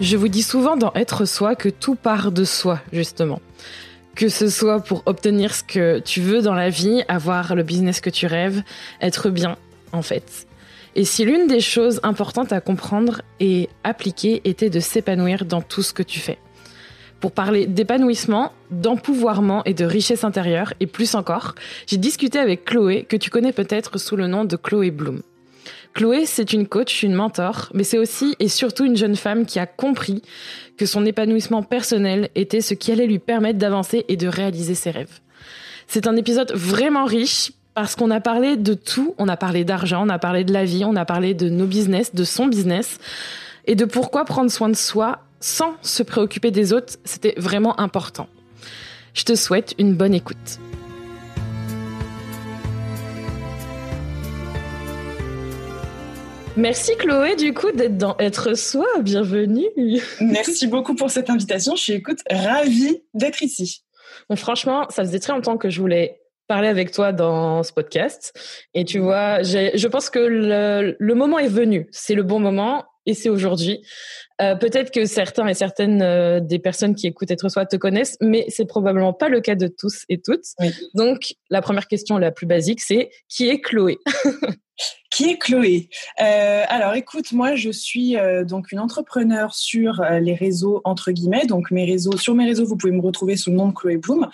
Je vous dis souvent dans Être soi que tout part de soi, justement que ce soit pour obtenir ce que tu veux dans la vie, avoir le business que tu rêves, être bien, en fait. Et si l'une des choses importantes à comprendre et appliquer était de s'épanouir dans tout ce que tu fais. Pour parler d'épanouissement, d'empouvoirment et de richesse intérieure, et plus encore, j'ai discuté avec Chloé, que tu connais peut-être sous le nom de Chloé Bloom. Chloé, c'est une coach, une mentor, mais c'est aussi et surtout une jeune femme qui a compris que son épanouissement personnel était ce qui allait lui permettre d'avancer et de réaliser ses rêves. C'est un épisode vraiment riche parce qu'on a parlé de tout, on a parlé d'argent, on a parlé de la vie, on a parlé de nos business, de son business et de pourquoi prendre soin de soi sans se préoccuper des autres, c'était vraiment important. Je te souhaite une bonne écoute. Merci Chloé du coup d'être dans Être Soi, bienvenue. Merci beaucoup pour cette invitation, je suis écoute ravie d'être ici. Bon, franchement, ça faisait très longtemps que je voulais parler avec toi dans ce podcast et tu vois, je pense que le, le moment est venu, c'est le bon moment et c'est aujourd'hui. Euh, peut-être que certains et certaines euh, des personnes qui écoutent Être Soi te connaissent, mais c'est probablement pas le cas de tous et toutes. Donc, la première question la plus basique, c'est qui est Chloé? Qui est Chloé euh, Alors, écoute, moi, je suis euh, donc une entrepreneur sur euh, les réseaux entre guillemets. Donc, mes réseaux, sur mes réseaux, vous pouvez me retrouver sous le nom de Chloé Bloom.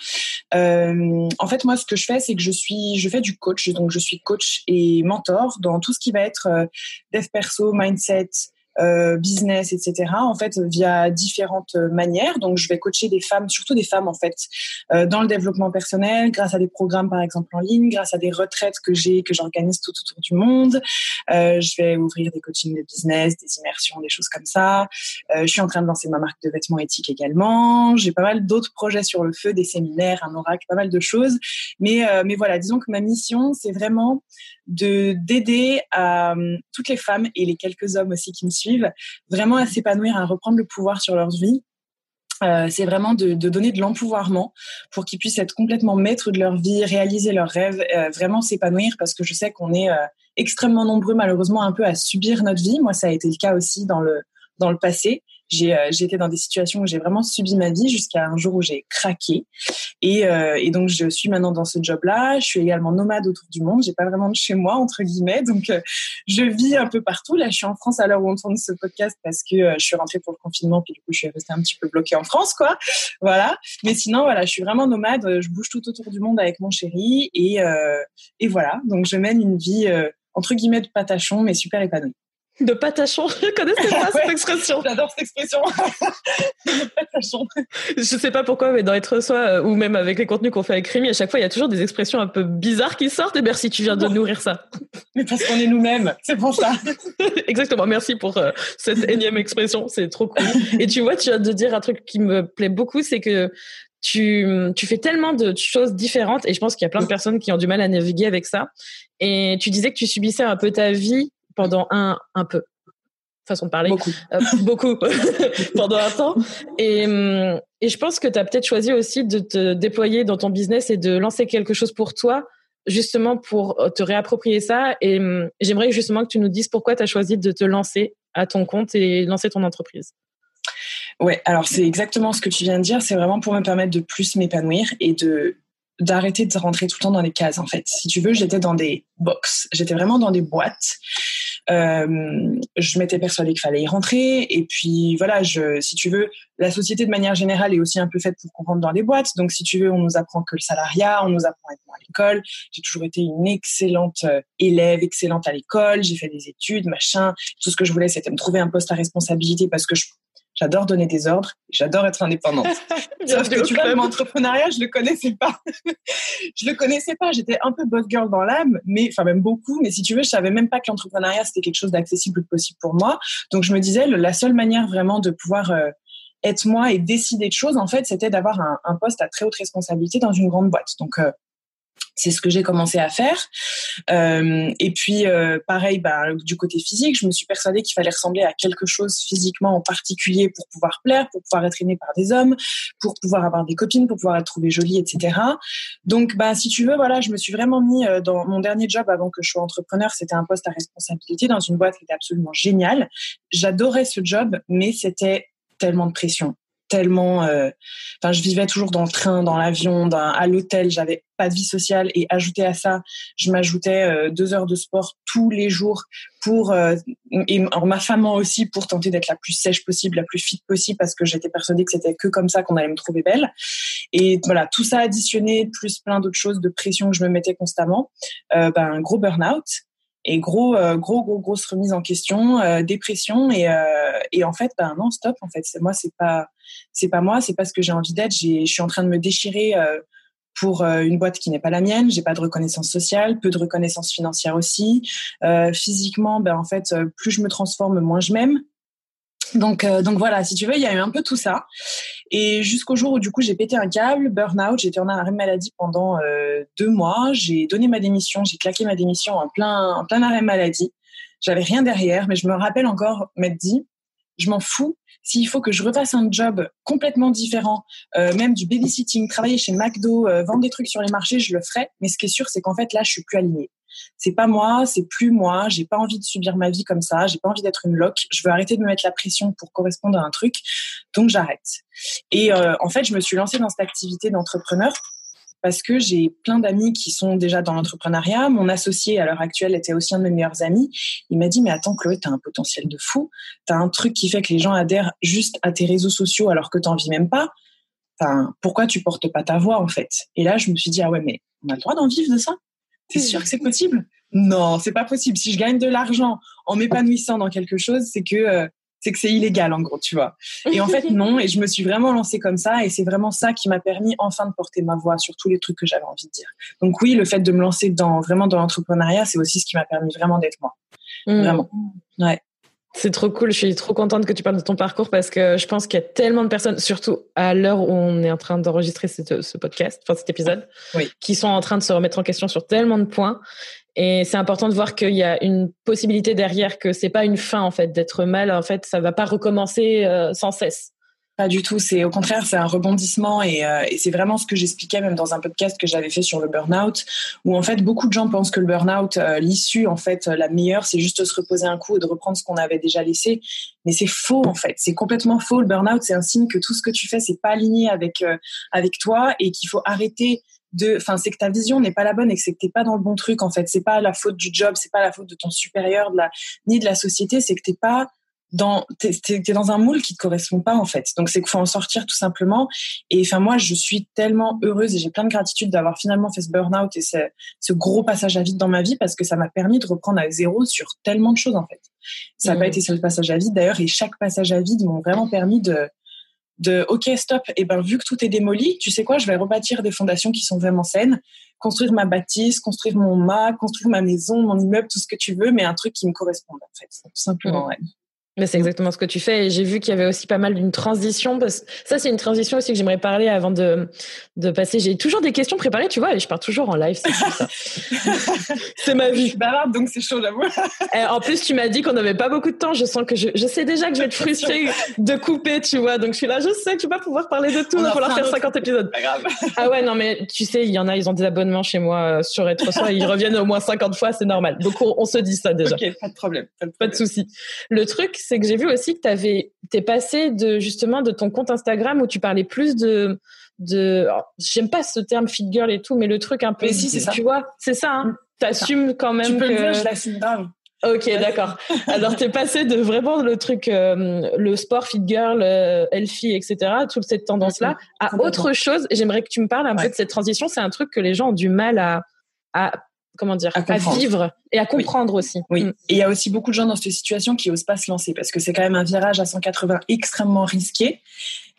en fait, moi, ce que je fais, c'est que je suis, je fais du coach. Donc, je suis coach et mentor dans tout ce qui va être dev perso, mindset, euh, business, etc. En fait, via différentes manières. Donc, je vais coacher des femmes, surtout des femmes en fait, euh, dans le développement personnel, grâce à des programmes par exemple en ligne, grâce à des retraites que j'ai, que j'organise tout autour du monde. Euh, je vais ouvrir des coachings de business, des immersions, des choses comme ça. Euh, je suis en train de lancer ma marque de vêtements éthiques également. J'ai pas mal d'autres projets sur le feu, des séminaires, un oracle, pas mal de choses. Mais euh, mais voilà, disons que ma mission, c'est vraiment de d'aider à toutes les femmes et les quelques hommes aussi qui me suivent vraiment à s'épanouir, à reprendre le pouvoir sur leur vie. Euh, c'est vraiment de, donner de l'empouvoirment pour qu'ils puissent être complètement maîtres de leur vie, réaliser leurs rêves, euh, vraiment s'épanouir parce que je sais qu'on est euh, extrêmement nombreux malheureusement un peu à subir notre vie. Moi, ça a été le cas aussi dans le dans le passé. J'ai euh, été dans des situations où j'ai vraiment subi ma vie jusqu'à un jour où j'ai craqué. Et, euh, et, donc, je suis maintenant dans ce job-là. Je suis également nomade autour du monde. J'ai pas vraiment de chez moi, entre guillemets. Donc, euh, je vis un peu partout. Là, je suis en France à l'heure où on tourne ce podcast parce que euh, je suis rentrée pour le confinement. Puis, du coup, je suis restée un petit peu bloquée en France, quoi. Voilà. Mais sinon, voilà, je suis vraiment nomade. Je bouge tout autour du monde avec mon chéri. Et voilà. Donc, je mène une vie, entre guillemets, de patachon, mais super épanouie. De patachon, je connaissais pas cette expression? J'adore cette expression. de patachon. Je sais pas pourquoi, mais dans Être Soi, euh, ou même avec les contenus qu'on fait avec Rémi, à chaque fois, il y a toujours des expressions un peu bizarres qui sortent. Et merci, tu viens de nourrir ça. Mais parce qu'on est nous-mêmes, c'est pour ça. Exactement, merci pour euh, cette énième expression, c'est trop cool. Et tu vois, tu viens de dire un truc qui me plaît beaucoup, c'est que tu, tu fais tellement de choses différentes et je pense qu'il y a plein de personnes qui ont du mal à naviguer avec ça. Et tu disais que tu subissais un peu ta vie pendant un, un peu, façon de parler. Beaucoup. Euh, beaucoup, pendant un temps. Et, hum, et je pense que tu as peut-être choisi aussi de te déployer dans ton business et de lancer quelque chose pour toi, justement pour te réapproprier ça. Et j'aimerais justement que tu nous dises pourquoi tu as choisi de te lancer à ton compte et lancer ton entreprise. Ouais, alors c'est exactement ce que tu viens de dire. C'est vraiment pour me permettre de plus m'épanouir et de d'arrêter de rentrer tout le temps dans les cases en fait. Si tu veux, j'étais dans des box, j'étais vraiment dans des boîtes. Euh, je m'étais persuadée qu'il fallait y rentrer et puis voilà, je, si tu veux, la société de manière générale est aussi un peu faite pour qu'on rentre dans des boîtes. Donc si tu veux, on nous apprend que le salariat, on nous apprend à être à l'école. J'ai toujours été une excellente euh, élève, excellente à l'école. J'ai fait des études, machin. Tout ce que je voulais, c'était me trouver un poste à responsabilité parce que je j'adore donner des ordres, j'adore être indépendante. Sauf que tu vois, l'entrepreneuriat, je le connaissais pas. je le connaissais pas. J'étais un peu boss girl dans l'âme, mais enfin même beaucoup. Mais si tu veux, je savais même pas que l'entrepreneuriat c'était quelque chose d'accessible ou possible pour moi. Donc je me disais, la seule manière vraiment de pouvoir euh, être moi et décider de choses, en fait, c'était d'avoir un, un, poste à très haute responsabilité dans une grande boîte. Donc euh, c'est ce que j'ai commencé à faire. Euh, et puis, euh, pareil, bah, du côté physique, je me suis persuadée qu'il fallait ressembler à quelque chose physiquement en particulier pour pouvoir plaire, pour pouvoir être aimée par des hommes, pour pouvoir avoir des copines, pour pouvoir être trouvée jolie, etc. Donc, bah, si tu veux, voilà, je me suis vraiment mis euh, dans mon dernier job avant que je sois entrepreneur. C'était un poste à responsabilité dans une boîte qui était absolument géniale. J'adorais ce job, mais c'était tellement de pression tellement. Euh, enfin, je vivais toujours dans le train, dans l'avion, à l'hôtel. J'avais pas de vie sociale et ajouté à ça, je m'ajoutais euh, deux heures de sport tous les jours pour euh, et ma femme aussi pour tenter d'être la plus sèche possible, la plus fit possible parce que j'étais persuadée que c'était que comme ça qu'on allait me trouver belle. Et voilà, tout ça additionné plus plein d'autres choses de pression que je me mettais constamment, ben un gros burn-out et gros euh, gros gros grosse remise en question euh, dépression. Et euh, et en fait ben non stop en fait. Moi c'est pas c'est pas moi c'est pas ce que j'ai envie d'être. Je suis en train de me déchirer pour une boîte qui n'est pas la mienne. J'ai pas de reconnaissance sociale peu de reconnaissance financière aussi. Physiquement ben en fait plus je me transforme moins je m'aime. Donc, euh, donc voilà, si tu veux, il y a eu un peu tout ça. Et jusqu'au jour où du coup j'ai pété un câble, burn-out, j'étais en arrêt maladie pendant euh, deux mois. J'ai donné ma démission, j'ai claqué ma démission en plein, en plein arrêt maladie. J'avais rien derrière, mais je me rappelle encore m'être dit, je m'en fous. S'il faut que je refasse un job complètement différent, euh, même du babysitting, travailler chez McDo, vendre des trucs sur les marchés, je le ferai. Mais ce qui est sûr, c'est qu'en fait là, je suis plus alignée c'est pas moi, c'est plus moi, j'ai pas envie de subir ma vie comme ça, j'ai pas envie d'être une loque, je veux arrêter de me mettre la pression pour correspondre à un truc, donc j'arrête. Et euh, en fait, je me suis lancée dans cette activité d'entrepreneur parce que j'ai plein d'amis qui sont déjà dans l'entrepreneuriat. Mon associé à l'heure actuelle était aussi un de mes meilleurs amis. Il m'a dit mais attends Chloé, t'as un potentiel de fou, t'as un truc qui fait que les gens adhèrent juste à tes réseaux sociaux alors que t'en vis même pas. Enfin, pourquoi tu portes pas ta voix en fait? Et là, je me suis dit ah ouais mais on a le droit d'en vivre de ça? T'es sûr que c'est possible? Non, c'est pas possible. Si je gagne de l'argent en m'épanouissant dans quelque chose, c'est que euh, c'est que c'est illégal en gros, tu vois. Et en fait non, et je me suis vraiment lancée comme ça, et c'est vraiment ça qui m'a permis enfin de porter ma voix sur tous les trucs que j'avais envie de dire. Donc oui, le fait de me lancer dans vraiment dans l'entrepreneuriat, c'est aussi ce qui m'a permis vraiment d'être moi. Mmh. Vraiment. Ouais. C'est trop cool. Je suis trop contente que tu parles de ton parcours parce que je pense qu'il y a tellement de personnes, surtout à l'heure où on est en train d'enregistrer ce, podcast, enfin cet épisode, qui sont en train de se remettre en question sur tellement de points. Et c'est important de voir qu'il y a une possibilité derrière, que c'est pas une fin en fait d'être mal. En fait, ça va pas recommencer euh, sans cesse. Pas du tout. C'est au contraire, c'est un rebondissement et, euh, et c'est vraiment ce que j'expliquais même dans un podcast que j'avais fait sur le burn-out, où en fait beaucoup de gens pensent que le burn-out, euh, l'issue en fait la meilleure, c'est juste de se reposer un coup et de reprendre ce qu'on avait déjà laissé. Mais c'est faux en fait. C'est complètement faux. Le burn-out, c'est un signe que tout ce que tu fais, c'est pas aligné avec euh, avec toi et qu'il faut arrêter de, enfin, c'est que ta vision n'est pas la bonne et que c'est que t'es pas dans le bon truc en fait. C'est pas la faute du job, c'est pas la faute de ton supérieur, de la, ni de la société, c'est que t'es pas dans t'es, es, dans un moule qui te correspond pas en fait. Donc c'est qu'il faut en sortir tout simplement. Et enfin moi je suis tellement heureuse et j'ai plein de gratitude d'avoir finalement fait ce burn-out et ce, ce gros passage à vide dans ma vie parce que ça m'a permis de reprendre à zéro sur tellement de choses en fait. Ça n'a pas mmh. été seul passage à vide d'ailleurs et chaque passage à vide m'ont vraiment permis de de ok stop et ben vu que tout est démoli tu sais quoi je vais rebâtir des fondations qui sont vraiment saines construire ma bâtisse construire mon mât construire ma maison mon immeuble tout ce que tu veux mais un truc qui me corresponde en fait tout simplement mmh. ouais. Mais c'est exactement ce que tu fais. Et j'ai vu qu'il y avait aussi pas mal d'une transition. Parce... Ça, c'est une transition aussi que j'aimerais parler avant de, de passer. J'ai toujours des questions préparées, tu vois, et je pars toujours en live. C'est ma vie. Bavarde, donc c'est chaud, j'avoue. en plus, tu m'as dit qu'on n'avait pas beaucoup de temps. Je sens que je, je sais déjà que je vais être frustrée de couper, tu vois. Donc je suis là, je sais que je vais pas pouvoir parler de tout. Il va falloir faire 50 épisodes. Pas grave. Ah ouais, non, mais tu sais, il y en a, ils ont des abonnements chez moi euh, sur Retro ils reviennent au moins 50 fois, c'est normal. Donc on, se dit ça déjà. Ok, pas de problème. Pas de, pas de souci. Le truc, c'est que j'ai vu aussi que tu avais, t'es passé de justement de ton compte Instagram où tu parlais plus de, de, j'aime pas ce terme fit girl et tout, mais le truc un peu, si, c'est ça. tu vois, c'est ça, hein. T'assumes quand même tu peux que... le dire, je l'assume grave. Ok, d'accord. Alors, t'es passé de vraiment le truc, euh, le sport, fit girl, euh, healthy, etc., toute cette tendance-là, à autre chose. J'aimerais que tu me parles un peu de cette transition. C'est un truc que les gens ont du mal à, à comment dire, à, vivre et à comprendre aussi. Oui. Mm. Et il y a aussi beaucoup de gens dans cette situation qui osent pas se lancer parce que c'est quand même un virage à 180 extrêmement risqué.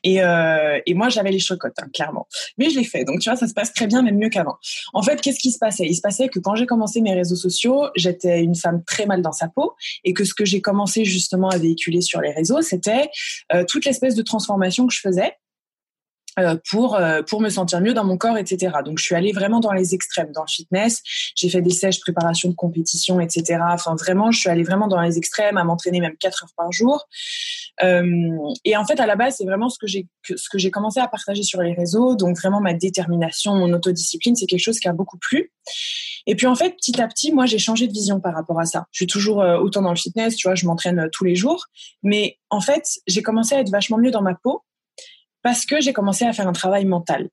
Et, euh, et moi, j'avais les chocottes, hein, clairement. Mais je l'ai fait. Donc, tu vois, ça se passe très bien, même mieux qu'avant. En fait, qu'est-ce qui se passait? Il se passait que quand j'ai commencé mes réseaux sociaux, j'étais une femme très mal dans sa peau. Et que ce que j'ai commencé justement à véhiculer sur les réseaux, c'était euh, toute l'espèce de transformation que je faisais pour euh, pour me sentir mieux dans mon corps, etc. Donc je suis allée vraiment dans les extrêmes, dans le fitness. J'ai fait des sèches préparation de compétition, etc. Enfin vraiment, je suis allée vraiment dans les extrêmes, à m'entraîner même quatre heures par jour. Euh, et en fait, à la base, c'est vraiment ce que j'ai ce que j'ai commencé à partager sur les réseaux. Donc vraiment ma détermination, mon autodiscipline, c'est quelque chose qui a beaucoup plu. Et puis en fait, petit à petit, moi, j'ai changé de vision par rapport à ça. Je suis toujours autant dans le fitness, tu vois, je m'entraîne tous les jours. Mais en fait, j'ai commencé à être vachement mieux dans ma peau parce que j'ai commencé à faire un travail mental.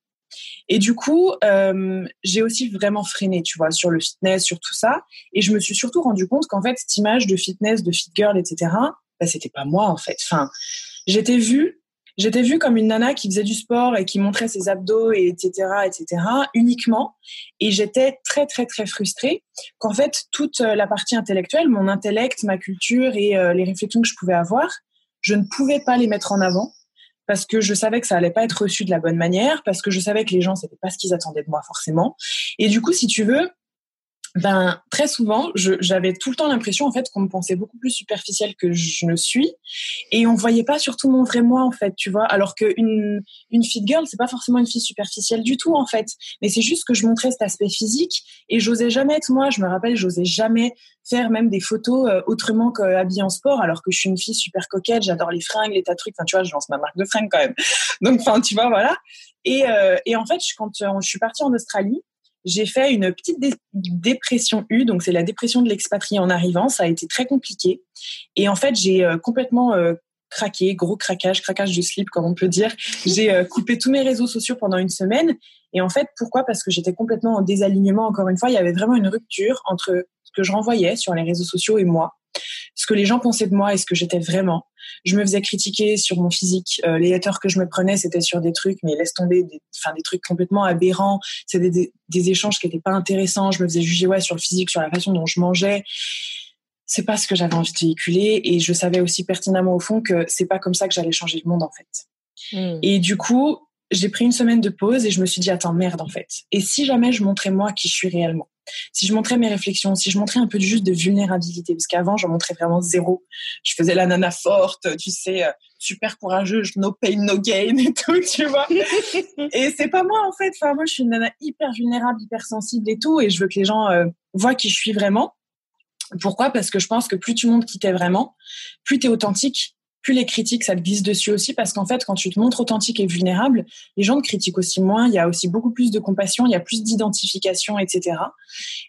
Et du coup, euh, j'ai aussi vraiment freiné, tu vois, sur le fitness, sur tout ça. Et je me suis surtout rendu compte qu'en fait, cette image de fitness, de fit girl, etc., bah, c'était pas moi, en fait. Enfin, j'étais vue, j'étais vue comme une nana qui faisait du sport et qui montrait ses abdos, et etc., etc., uniquement. Et j'étais très, très, très frustrée qu'en fait, toute la partie intellectuelle, mon intellect, ma culture et euh, les réflexions que je pouvais avoir, je ne pouvais pas les mettre en avant parce que je savais que ça allait pas être reçu de la bonne manière, parce que je savais que les gens c'était pas ce qu'ils attendaient de moi forcément. Et du coup, si tu veux, ben très souvent, j'avais tout le temps l'impression en fait qu'on me pensait beaucoup plus superficielle que je ne suis, et on voyait pas surtout mon vrai moi en fait, tu vois. Alors qu'une une fit girl, c'est pas forcément une fille superficielle du tout en fait, mais c'est juste que je montrais cet aspect physique et j'osais jamais être moi. Je me rappelle, j'osais jamais faire même des photos euh, autrement qu'habillée en sport, alors que je suis une fille super coquette, j'adore les fringues, les tas de trucs. Enfin, tu vois, je lance ma marque de fringues quand même. Donc, enfin, tu vois, voilà. Et, euh, et en fait, quand euh, je suis partie en Australie, j'ai fait une petite dépression U, donc c'est la dépression de l'expatrié en arrivant. Ça a été très compliqué. Et en fait, j'ai euh, complètement euh, craqué, gros craquage, craquage de slip, comme on peut dire. J'ai euh, coupé tous mes réseaux sociaux pendant une semaine. Et en fait, pourquoi? Parce que j'étais complètement en désalignement. Encore une fois, il y avait vraiment une rupture entre ce que je renvoyais sur les réseaux sociaux et moi ce que les gens pensaient de moi et ce que j'étais vraiment. Je me faisais critiquer sur mon physique. Euh, les haters que je me prenais, c'était sur des trucs, mais laisse tomber, des, enfin des trucs complètement aberrants. C'était des, des, échanges qui n'étaient pas intéressants. Je me faisais juger ouais sur le physique, sur la façon dont je mangeais. C'est pas ce que j'avais envie de véhiculer et je savais aussi pertinemment au fond que c'est pas comme ça que j'allais changer le monde en fait. Hmm. Et du coup, j'ai pris une semaine de pause et je me suis dit attends merde en fait. Et si jamais je montrais moi qui je suis réellement si je montrais mes réflexions, si je montrais un peu juste de vulnérabilité, parce qu'avant, j'en montrais vraiment zéro. Je faisais la nana forte, tu sais, euh, super courageuse, no pain, no gain et tout, tu vois. et c'est pas moi, en fait. Enfin, moi, je suis une nana hyper vulnérable, hyper sensible et tout, et je veux que les gens euh, voient qui je suis vraiment. Pourquoi? Parce que je pense que plus tu montres qui t'es vraiment, plus tu es authentique, plus les critiques, ça te glisse dessus aussi, parce qu'en fait, quand tu te montres authentique et vulnérable, les gens te critiquent aussi moins, il y a aussi beaucoup plus de compassion, il y a plus d'identification, etc.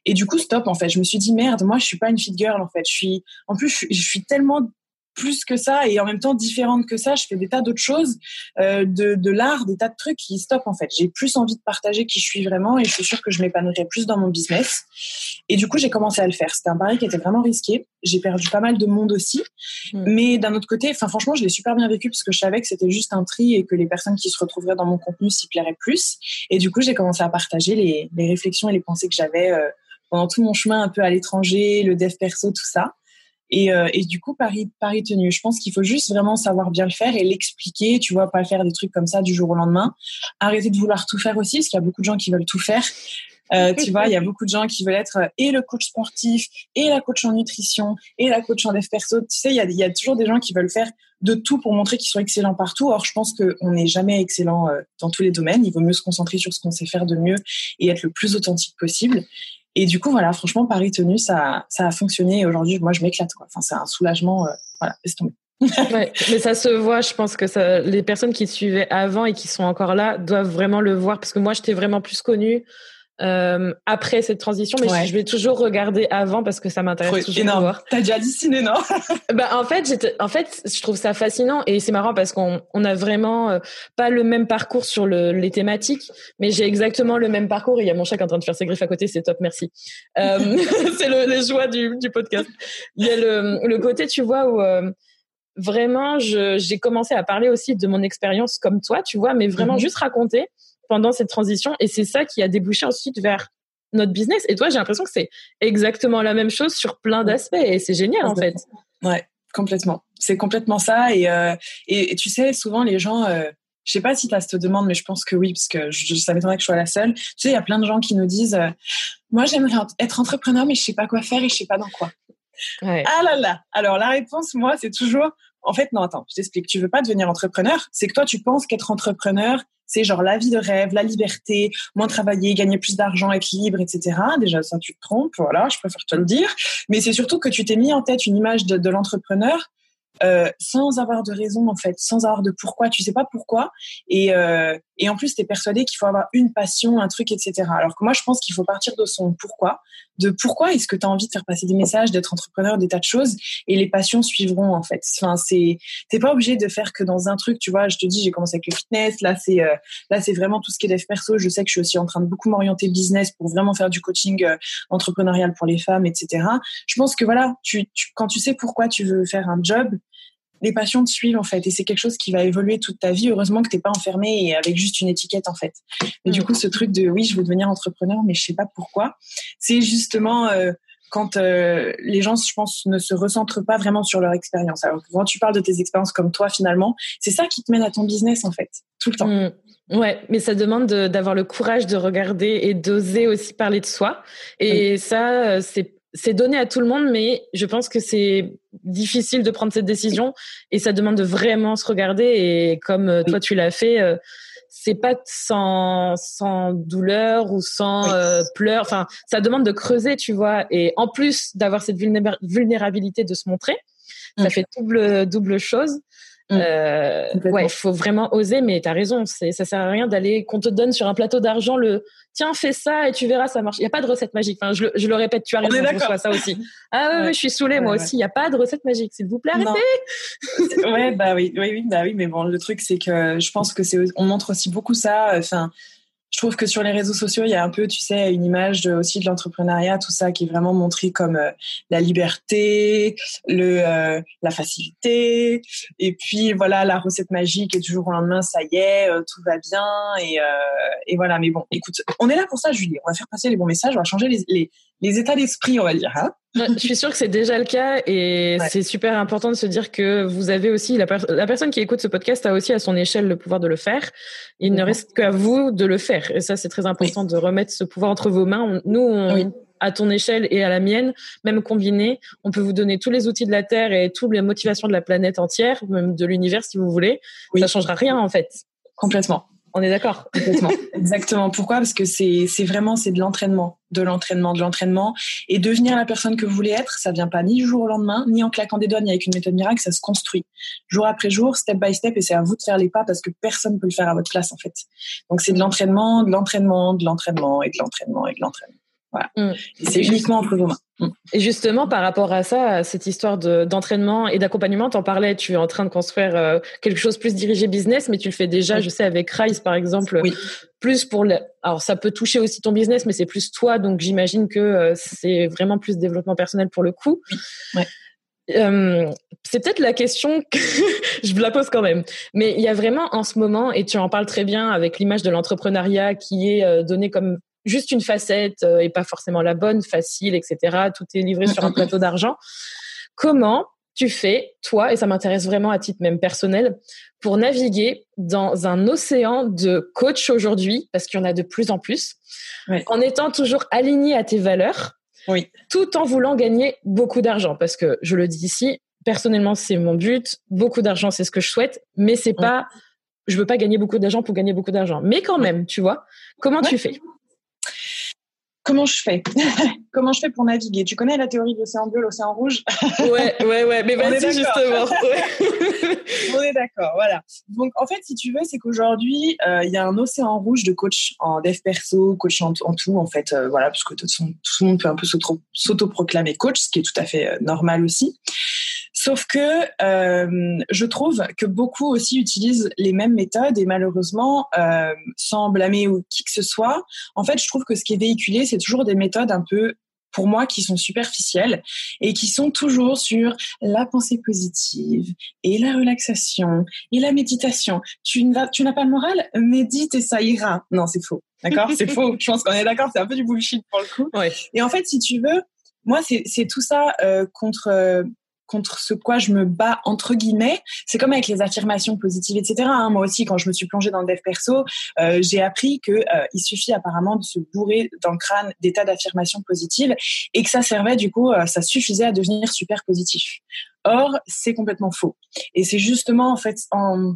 Et du coup, stop, en fait, je me suis dit, merde, moi, je suis pas une fit girl, en fait, je suis, en plus, je suis tellement plus que ça et en même temps différente que ça. Je fais des tas d'autres choses, euh, de, de l'art, des tas de trucs qui stoppent en fait. J'ai plus envie de partager qui je suis vraiment et je suis sûre que je m'épanouirai plus dans mon business. Et du coup, j'ai commencé à le faire. C'était un pari qui était vraiment risqué. J'ai perdu pas mal de monde aussi. Hmm. Mais d'un autre côté, enfin franchement, je l'ai super bien vécu parce que je savais que c'était juste un tri et que les personnes qui se retrouveraient dans mon contenu s'y plairaient plus. Et du coup, j'ai commencé à partager les, les réflexions et les pensées que j'avais euh, pendant tout mon chemin un peu à l'étranger, le dev perso, tout ça. Et, euh, et du coup, Paris, Paris tenu. Je pense qu'il faut juste vraiment savoir bien le faire et l'expliquer. Tu vois, pas faire des trucs comme ça du jour au lendemain. Arrêter de vouloir tout faire aussi, parce qu'il y a beaucoup de gens qui veulent tout faire. Euh, tu vois, il y a beaucoup de gens qui veulent être euh, et le coach sportif, et la coach en nutrition, et la coach en dev perso. Tu sais, il y a, y a, toujours des gens qui veulent faire de tout pour montrer qu'ils sont excellents partout. Or, je pense qu'on n'est jamais excellent dans tous les domaines. Il vaut mieux se concentrer sur ce qu'on sait faire de mieux et être le plus authentique possible. Et du coup, voilà, franchement, Paris tenu, ça, ça a fonctionné. Et aujourd'hui, moi, je m'éclate. Quoi. Enfin, c'est un soulagement. Euh, voilà, laisse tomber. ouais, mais ça se voit, je pense que ça, les personnes qui suivaient avant et qui sont encore là doivent vraiment le voir parce que moi, je t'ai vraiment plus connue euh, après cette transition, mais je vais toujours regarder avant parce que ça m'intéresse toujours énorme. de voir. T'as déjà dessiné, non? Bah en fait, j'étais, en fait, je trouve ça fascinant et c'est marrant parce qu'on on a vraiment euh, pas le même parcours sur le, les thématiques, mais j'ai exactement le même parcours. Il y a mon chat qui est en train de faire ses griffes à côté, c'est top, merci. Euh, c'est le, les joies du, du podcast. Il y a le, le côté, tu vois, où euh, vraiment, j'ai commencé à parler aussi de mon expérience comme toi, tu vois, mais vraiment mhm. juste raconter pendant cette transition. Et c'est ça qui a débouché ensuite vers notre business. Et toi, j'ai l'impression que c'est exactement la même chose sur plein d'aspects et c'est génial en fait. Ouais, complètement. C'est complètement ça. Et, euh, et, tu sais, souvent les gens, euh, je sais pas si tu as cette demande, mais je pense que oui, parce que je, ça m'étonnerait que je sois la seule. Tu sais, il y a plein de gens qui nous disent, euh, moi j'aimerais être entrepreneur, mais je sais pas quoi faire et je sais pas dans quoi. Ouais. Ah là là. Alors la réponse, moi, c'est toujours, en fait, non, attends, je t'explique. Tu veux pas devenir entrepreneur, c'est que toi, tu penses qu'être entrepreneur, c'est genre la vie de rêve, la liberté, moins travailler, gagner plus d'argent, être libre, etc. Déjà, ça, tu te trompes, voilà, je préfère te le dire. Mais c'est surtout que tu t'es mis en tête une image de, de l'entrepreneur euh, sans avoir de raison en fait, sans avoir de pourquoi. Tu sais pas pourquoi. Et, euh, et en plus, tu es persuadé qu'il faut avoir une passion, un truc, etc. Alors que moi, je pense qu'il faut partir de son pourquoi, de pourquoi est-ce que tu as envie de faire passer des messages, d'être entrepreneur, des tas de choses, et les passions suivront en fait. Enfin, c'est t'es pas obligé de faire que dans un truc. Tu vois, je te dis, j'ai commencé avec le fitness. Là, c'est euh, là, c'est vraiment tout ce qui est dev perso. Je sais que je suis aussi en train de beaucoup m'orienter business pour vraiment faire du coaching euh, entrepreneurial pour les femmes, etc. Je pense que voilà, tu, tu, quand tu sais pourquoi tu veux faire un job, les passions te suivent en fait et c'est quelque chose qui va évoluer toute ta vie. Heureusement que t'es pas enfermé et avec juste une étiquette en fait. Mais du mm. coup, ce truc de oui, je veux devenir entrepreneur, mais je sais pas pourquoi, c'est justement euh, quand euh, les gens, je pense, ne se recentrent pas vraiment sur leur expérience. Alors quand tu parles de tes expériences comme toi, finalement, c'est ça qui te mène à ton business en fait, tout le temps. Mm. Ouais, mais ça demande d'avoir le courage de regarder et d'oser aussi parler de soi. Et ça, euh, c'est c'est donné à tout le monde, mais je pense que c'est difficile de prendre cette décision et ça demande de vraiment se regarder. Et comme euh, toi, tu l'as fait, euh, c'est pas sans, sans douleur ou sans euh, pleurs. Enfin, ça demande de creuser, tu vois. Et en plus d'avoir cette vulnérabilité de se montrer, ça fait double, double chose. Mm. Euh, ouais, il faut vraiment oser, mais tu as raison, c'est, ça sert à rien d'aller, qu'on te donne sur un plateau d'argent le tiens, fais ça et tu verras, ça marche. Il n'y a pas de recette magique. Enfin, je, je le répète, tu as raison, je reçois ça aussi. Ah ouais, je suis saoulée, moi aussi. Il n'y a pas de recette magique, s'il vous plaît, arrêtez. ouais, bah oui, oui, oui, bah oui, mais bon, le truc, c'est que je pense que c'est, on montre aussi beaucoup ça. Enfin, je trouve que sur les réseaux sociaux, il y a un peu, tu sais, une image aussi de l'entrepreneuriat, tout ça qui est vraiment montré comme euh, la liberté, le euh, la facilité, et puis voilà la recette magique et du jour au lendemain, ça y est, euh, tout va bien et, et voilà. Mais bon, écoute, on est là pour ça, Julie. On va faire passer les bons messages, on va changer les, les, les états d'esprit, on va dire. Hein je suis sûre que c'est déjà le cas et c'est super important de se dire que vous avez aussi la, la, personne qui écoute ce podcast a aussi à son échelle le pouvoir de le faire. Il ne reste qu'à vous de le faire et ça c'est très important de remettre ce pouvoir entre vos mains. nous, à ton échelle et à la mienne, même combiné, on peut vous donner tous les outils de la Terre et toutes les motivations de la planète entière, même de l'univers si vous voulez. Ça changera rien en fait. Complètement. On est d'accord. Exactement. Pourquoi? Parce que c'est vraiment c'est de l'entraînement, de l'entraînement, de l'entraînement et devenir la personne que vous voulez être, ça vient pas ni du jour au lendemain, ni en claquant des doigts, ni avec une méthode miracle, ça se construit jour après jour, step by step, et c'est à vous de faire les pas parce que personne peut le faire à votre place en fait. Donc c'est de l'entraînement, de l'entraînement, de l'entraînement et de l'entraînement et de l'entraînement. Voilà. Mm. C'est uniquement entre vos mains. Mm. Et justement, par rapport à ça, à cette histoire d'entraînement et d'accompagnement, t'en parlais, tu es en train de construire euh, quelque chose plus dirigé business, mais tu le fais déjà, je sais, avec Rise, par exemple, oui. plus pour le... Alors, ça peut toucher aussi ton business, mais c'est plus toi, donc j'imagine que euh, c'est vraiment plus développement personnel pour le coup. Oui. Ouais. Euh, c'est peut-être la question que je la pose quand même. Mais il y a vraiment en ce moment, et tu en parles très bien avec l'image de l'entrepreneuriat qui est donnée comme juste une facette euh, et pas forcément la bonne, facile, etc. Tout est livré sur un plateau d'argent. Comment tu fais, toi, et ça m'intéresse vraiment à titre même personnel, pour naviguer dans un océan de coach aujourd'hui, parce qu'il y en a de plus en plus, en étant toujours aligné à tes valeurs, oui. tout en voulant gagner beaucoup d'argent, parce que je le dis ici, personnellement, c'est mon but, beaucoup d'argent, c'est ce que je souhaite, mais c'est pas, je veux pas gagner beaucoup d'argent pour gagner beaucoup d'argent. Mais quand même, tu vois, comment tu fais? Comment je fais? Comment je fais pour naviguer? Tu connais la théorie de l'océan bleu, l'océan rouge? Ouais, ouais, ouais. Mais vas-y justement. On est d'accord, voilà. Donc en fait, si tu veux, c'est qu'aujourd'hui, euh, il y a un océan rouge de coach en dev perso, coach en, tout, en fait, euh, voilà, parce que tout, le monde peut un peu s'auto-proclamer coach, ce qui est tout à fait euh, normal aussi. Sauf que euh, je trouve que beaucoup aussi utilisent les mêmes méthodes et malheureusement, euh, sans blâmer ou qui que ce soit, en fait, je trouve que ce qui est véhiculé, c'est toujours des méthodes un peu pour moi qui sont superficielles et qui sont toujours sur la pensée positive et la relaxation et la méditation. Tu n'as, tu n'as pas le moral Médite et ça ira. Non, c'est faux. D'accord? C'est faux. Je pense qu'on est d'accord. C'est un peu du bullshit pour le coup. Ouais. Et en fait, si tu veux, moi, c'est tout ça euh, contre euh, contre ce quoi je me bats entre guillemets. C'est comme avec les affirmations positives, etc. Hein. Moi aussi, quand je me suis plongée dans le dev perso, euh, j'ai appris que euh, il suffit apparemment de se bourrer dans le crâne des tas d'affirmations positives et que ça servait du coup, euh, ça suffisait à devenir super positif. Or, c'est complètement faux. Et c'est justement en fait en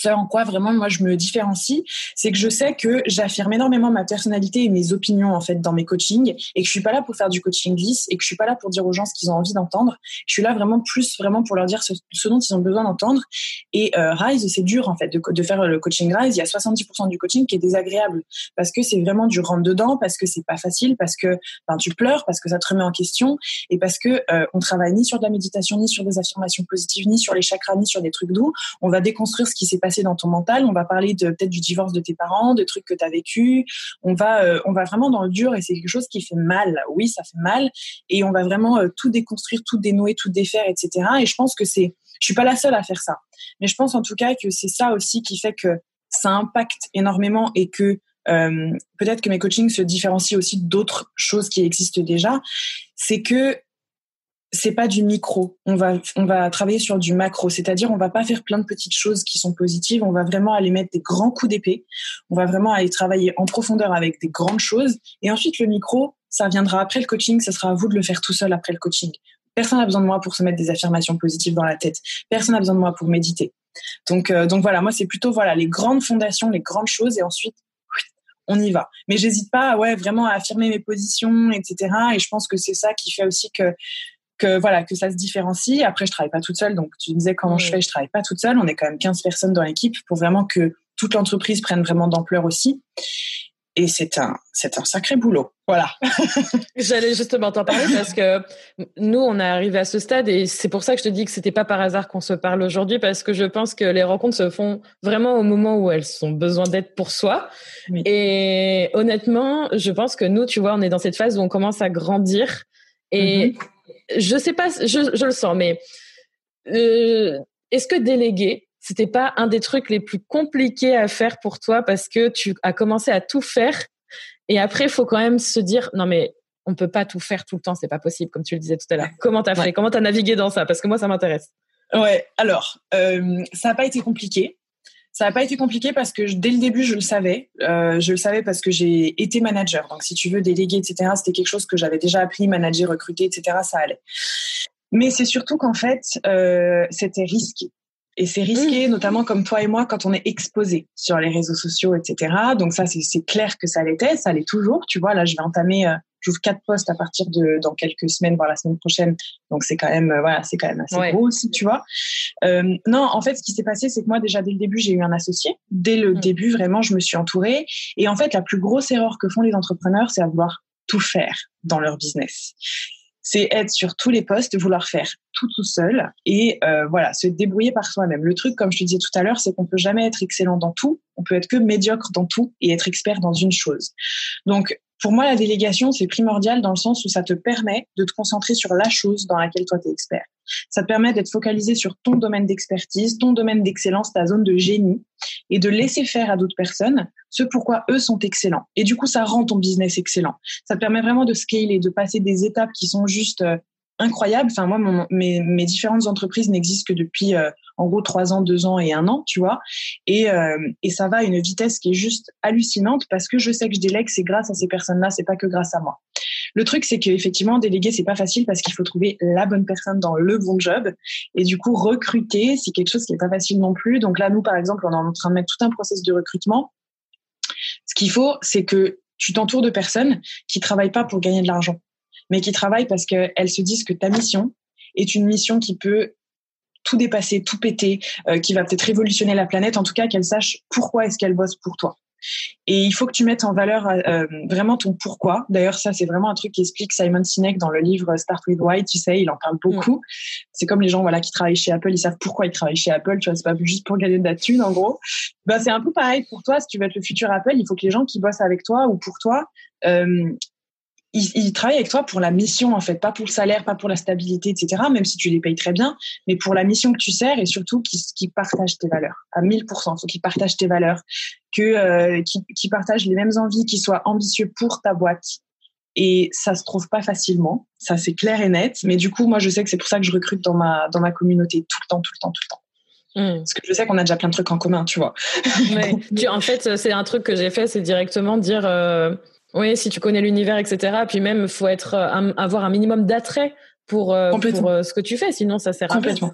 ce en quoi vraiment moi je me différencie, c'est que je sais que j'affirme énormément ma personnalité et mes opinions en fait dans mes coachings et que je suis pas là pour faire du coaching lisse et que je suis pas là pour dire aux gens ce qu'ils ont envie d'entendre. Je suis là vraiment plus vraiment pour leur dire ce, dont ils ont besoin d'entendre. Et euh, Rise, c'est dur en fait de, faire le coaching Rise. Il y a 70% du coaching qui est désagréable parce que c'est vraiment du rentre dedans, parce que c'est pas facile, parce que ben, tu pleures, parce que ça te remet en question et parce que euh, on travaille ni sur de la méditation, ni sur des affirmations positives, ni sur les chakras, ni sur des trucs doux. On va déconstruire ce qui s'est dans ton mental. On va parler de peut-être du divorce de tes parents, de trucs que tu as vécu. On va euh, on va vraiment dans le dur et c'est quelque chose qui fait mal. Oui, ça fait mal et on va vraiment euh, tout déconstruire, tout dénouer, tout défaire, etc. Et je pense que c'est je suis pas la seule à faire ça, mais je pense en tout cas que c'est ça aussi qui fait que ça impacte énormément et que euh, peut-être que mes coachings se différencient aussi d'autres choses qui existent déjà. C'est que c'est pas du micro. On va, on va travailler sur du macro. C'est-à-dire, on va pas faire plein de petites choses qui sont positives. On va vraiment aller mettre des grands coups d'épée. On va vraiment aller travailler en profondeur avec des grandes choses. Et ensuite, le micro, ça viendra après le coaching. Ce sera à vous de le faire tout seul après le coaching. Personne n'a besoin de moi pour se mettre des affirmations positives dans la tête. Personne n'a besoin de moi pour méditer. Donc, euh, donc voilà, moi, c'est plutôt, voilà, les grandes fondations, les grandes choses. Et ensuite, on y va. Mais j'hésite pas, ouais, vraiment à affirmer mes positions, etc. Et je pense que c'est ça qui fait aussi que que voilà que ça se différencie. Après, je travaille pas toute seule, donc tu disais comment je fais, je travaille pas toute seule. On est quand même 15 personnes dans l'équipe pour vraiment que toute l'entreprise prenne vraiment d'ampleur aussi. Et c'est un c'est un sacré boulot. Voilà. J'allais justement t'en parler parce que nous, on est arrivé à ce stade et c'est pour ça que je te dis que c'était pas par hasard qu'on se parle aujourd'hui parce que je pense que les rencontres se font vraiment au moment où elles ont besoin d'être pour soi. Et honnêtement, je pense que nous, tu vois, on est dans cette phase où on commence à grandir et mm-hmm je sais pas, je, je le sens, mais euh, est-ce que déléguer, c'était pas un des trucs les plus compliqués à faire pour toi parce que tu as commencé à tout faire et après il faut quand même se dire non mais on peut pas tout faire tout le temps, c'est pas possible comme tu le disais tout à l'heure. Comment t'as fait? Comment t'as navigué dans ça? Parce que moi ça m'intéresse. Ouais, alors euh, ça n'a pas été compliqué. Ça n'a pas été compliqué parce que dès le début, je le savais. Euh, je le savais parce que j'ai été manager. Donc, si tu veux, déléguer, etc., c'était quelque chose que j'avais déjà appris, manager, recruter, etc., ça allait. Mais c'est surtout qu'en fait, euh, c'était risqué. Et c'est risqué, mmh. notamment comme toi et moi, quand on est exposé sur les réseaux sociaux, etc. Donc ça, c'est clair que ça l'était, ça l'est toujours. Tu vois, là, je vais entamer euh, j'ouvre quatre postes à partir de dans quelques semaines, voire la semaine prochaine. Donc c'est quand même euh, voilà, c'est quand même assez gros aussi, tu vois. Euh, non, en fait, ce qui s'est passé, c'est que moi déjà dès le début, j'ai eu un associé. Dès le mm. début, vraiment, je me suis entourée. Et en fait, la plus grosse erreur que font les entrepreneurs, c'est à vouloir tout faire dans leur business c'est être sur tous les postes, vouloir faire tout tout seul et euh, voilà, se débrouiller par soi-même. Le truc, comme je te disais tout à l'heure, c'est qu'on peut jamais être excellent dans tout, on peut être que médiocre dans tout et être expert dans une chose. Donc pour moi, la délégation, c'est primordial dans le sens où ça te permet de te concentrer sur la chose dans laquelle toi, tu es expert. Ça te permet d'être focalisé sur ton domaine d'expertise, ton domaine d'excellence, ta zone de génie, et de laisser faire à d'autres personnes ce pourquoi eux sont excellents. Et du coup, ça rend ton business excellent. Ça te permet vraiment de scaler, de passer des étapes qui sont juste incroyables. Enfin, moi, mes, mes, différentes entreprises n'existent que depuis euh, en gros trois ans, deux ans et un an, tu vois. Et, euh, et ça va à une vitesse qui est juste hallucinante parce que je sais que je délègue, c'est grâce à ces personnes-là, c'est pas que grâce à moi. Le truc, c'est qu'effectivement, déléguer, c'est pas facile parce qu'il faut trouver la bonne personne dans le bon job. Et du coup, recruter, c'est quelque chose qui est pas facile non plus. Donc là, nous, par exemple, on est en train de mettre tout un processus de recrutement. Ce qu'il faut, c'est que tu t'entoures de personnes qui travaillent pas pour gagner de l'argent, mais qui travaillent parce qu'elles se disent que ta mission est une mission qui peut tout dépasser, tout péter, euh, qui va peut-être révolutionner la planète, en tout cas qu'elle sache pourquoi est-ce qu'elle bosse pour toi. Et il faut que tu mettes en valeur euh, vraiment ton pourquoi. D'ailleurs, ça, c'est vraiment un truc qui explique Simon Sinek dans le livre Start with Why. Tu sais, il en parle beaucoup. C'est comme les gens, voilà, qui travaillent chez Apple, ils savent pourquoi ils travaillent chez Apple. Tu vois, c'est pas juste pour gagner de la thune, en gros. Ben, c'est un peu pareil pour toi. Si tu veux être le futur Apple, il faut que les gens qui bossent avec toi ou pour toi, euh, ils, travaillent avec toi pour la mission en fait, pas pour le salaire, pas pour la stabilité, etc. Même si tu les payes très bien, mais pour la mission que tu sers et surtout qu'ils partagent tes valeurs à 1000%. Il faut qu'ils partagent tes valeurs, que euh, qu'ils partagent les mêmes envies, qu'ils soient ambitieux pour ta boîte. Et ça se trouve pas facilement, ça c'est clair et net. Mais du coup, moi je sais que c'est pour ça que je recrute dans ma dans ma communauté tout le temps, tout le temps, tout le temps. Hmm. Parce que je sais qu'on a déjà plein de trucs en commun, tu vois. en fait, c'est un truc que j'ai fait, c'est directement dire. Euh oui, si tu connais l'univers, etc. Puis même, faut être euh, avoir un minimum d'attrait pour, euh, pour euh, ce que tu fais, sinon ça sert à Complètement.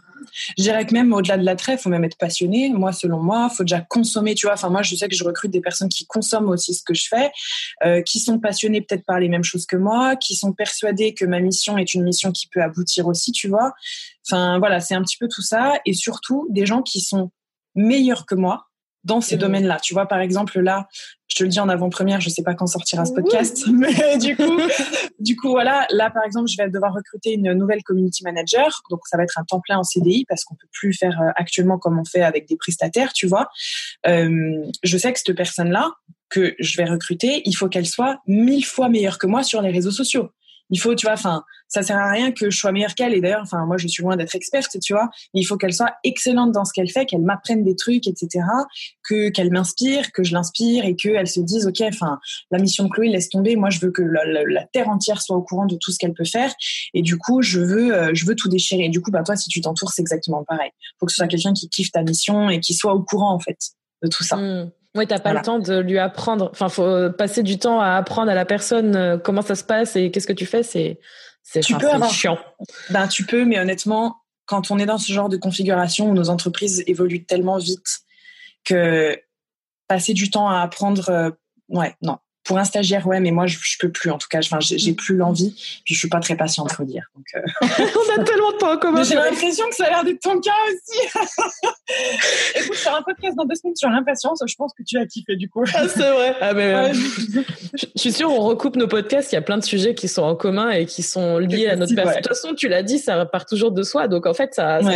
Je dirais que même au-delà de l'attrait, il faut même être passionné. Moi, selon moi, il faut déjà consommer, tu vois. Enfin, moi, je sais que je recrute des personnes qui consomment aussi ce que je fais, euh, qui sont passionnées peut-être par les mêmes choses que moi, qui sont persuadées que ma mission est une mission qui peut aboutir aussi, tu vois. Enfin, voilà, c'est un petit peu tout ça. Et surtout, des gens qui sont meilleurs que moi, dans ces mmh. domaines-là. Tu vois, par exemple, là, je te le dis en avant-première, je sais pas quand sortira ce podcast, mais du coup, du coup, voilà, là, par exemple, je vais devoir recruter une nouvelle community manager. Donc, ça va être un temps plein en CDI parce qu'on peut plus faire euh, actuellement comme on fait avec des prestataires, tu vois. Euh, je sais que cette personne-là, que je vais recruter, il faut qu'elle soit mille fois meilleure que moi sur les réseaux sociaux il faut, tu vois, enfin, ça sert à rien que je sois meilleure qu'elle. Et d'ailleurs, enfin, moi, je suis loin d'être experte, tu vois. il faut qu'elle soit excellente dans ce qu'elle fait, qu'elle m'apprenne des trucs, etc. Que qu'elle m'inspire, que je l'inspire et qu'elle se dise, ok, enfin, la mission de Chloé laisse tomber. Moi, je veux que la, terre entière soit au courant de tout ce qu'elle peut faire. Et du coup, je veux, euh, je veux tout déchirer. Et du coup, bah toi, si tu t'entoures, c'est exactement pareil. Faut que ce soit quelqu'un qui kiffe ta mission et qui soit au courant en fait de tout ça. Mmh. Oui, t'as pas le temps de lui apprendre. Enfin, faut passer du temps à apprendre à la personne euh, comment ça se passe et qu'est-ce que tu fais. C'est c'est chiant. Ben tu peux, mais honnêtement, quand on est dans ce genre de configuration où nos entreprises évoluent tellement vite que passer du temps à apprendre, euh, ouais, non, pour un stagiaire, ouais, mais moi, je, je peux plus, en tout cas. Enfin, j'ai plus l'envie. Puis, je suis pas très patiente, faut dire. Donc, euh. On a tellement de temps en commun. J'ai l'impression que ça a l'air d'être ton cas aussi. Écoute, faire un podcast dans deux semaines sur l'impatience, je pense que tu as kiffé, du coup. Ah, c'est vrai. Ah, mais, euh, je suis sûre, on recoupe nos podcasts. Il y a plein de sujets qui sont en commun et qui sont liés à notre personne. De toute façon, tu l'as dit, ça part toujours de soi. Donc, en fait, ça, ça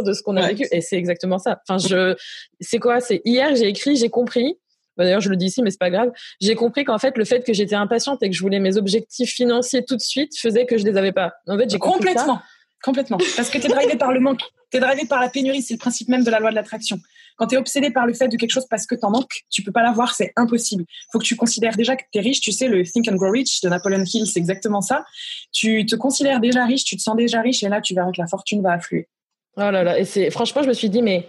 de ce qu'on a vécu. Et c'est exactement ça. Enfin, je, c'est quoi? C'est hier, j'ai écrit, j'ai compris bah, d'ailleurs, je le dis ici, mais c'est pas grave. J'ai compris qu'en fait, le fait que j'étais impatiente et que je voulais mes objectifs financiers tout de suite faisait que je les avais pas. En fait, j'ai complètement, complètement, parce que tu es drivé par le manque, tu es drivé par la pénurie. C'est le principe même de la loi de l'attraction. Quand tu es obsédé par le fait de quelque chose parce que tu en manques, tu peux pas l'avoir, c'est impossible. Faut que tu considères déjà que tu es riche. Tu sais, le Think and Grow Rich de Napoleon Hill, c'est exactement ça. Tu te considères déjà riche, tu te sens déjà riche, et là, tu verras que la fortune va affluer. Oh là là, et c'est franchement, je me suis dit, mais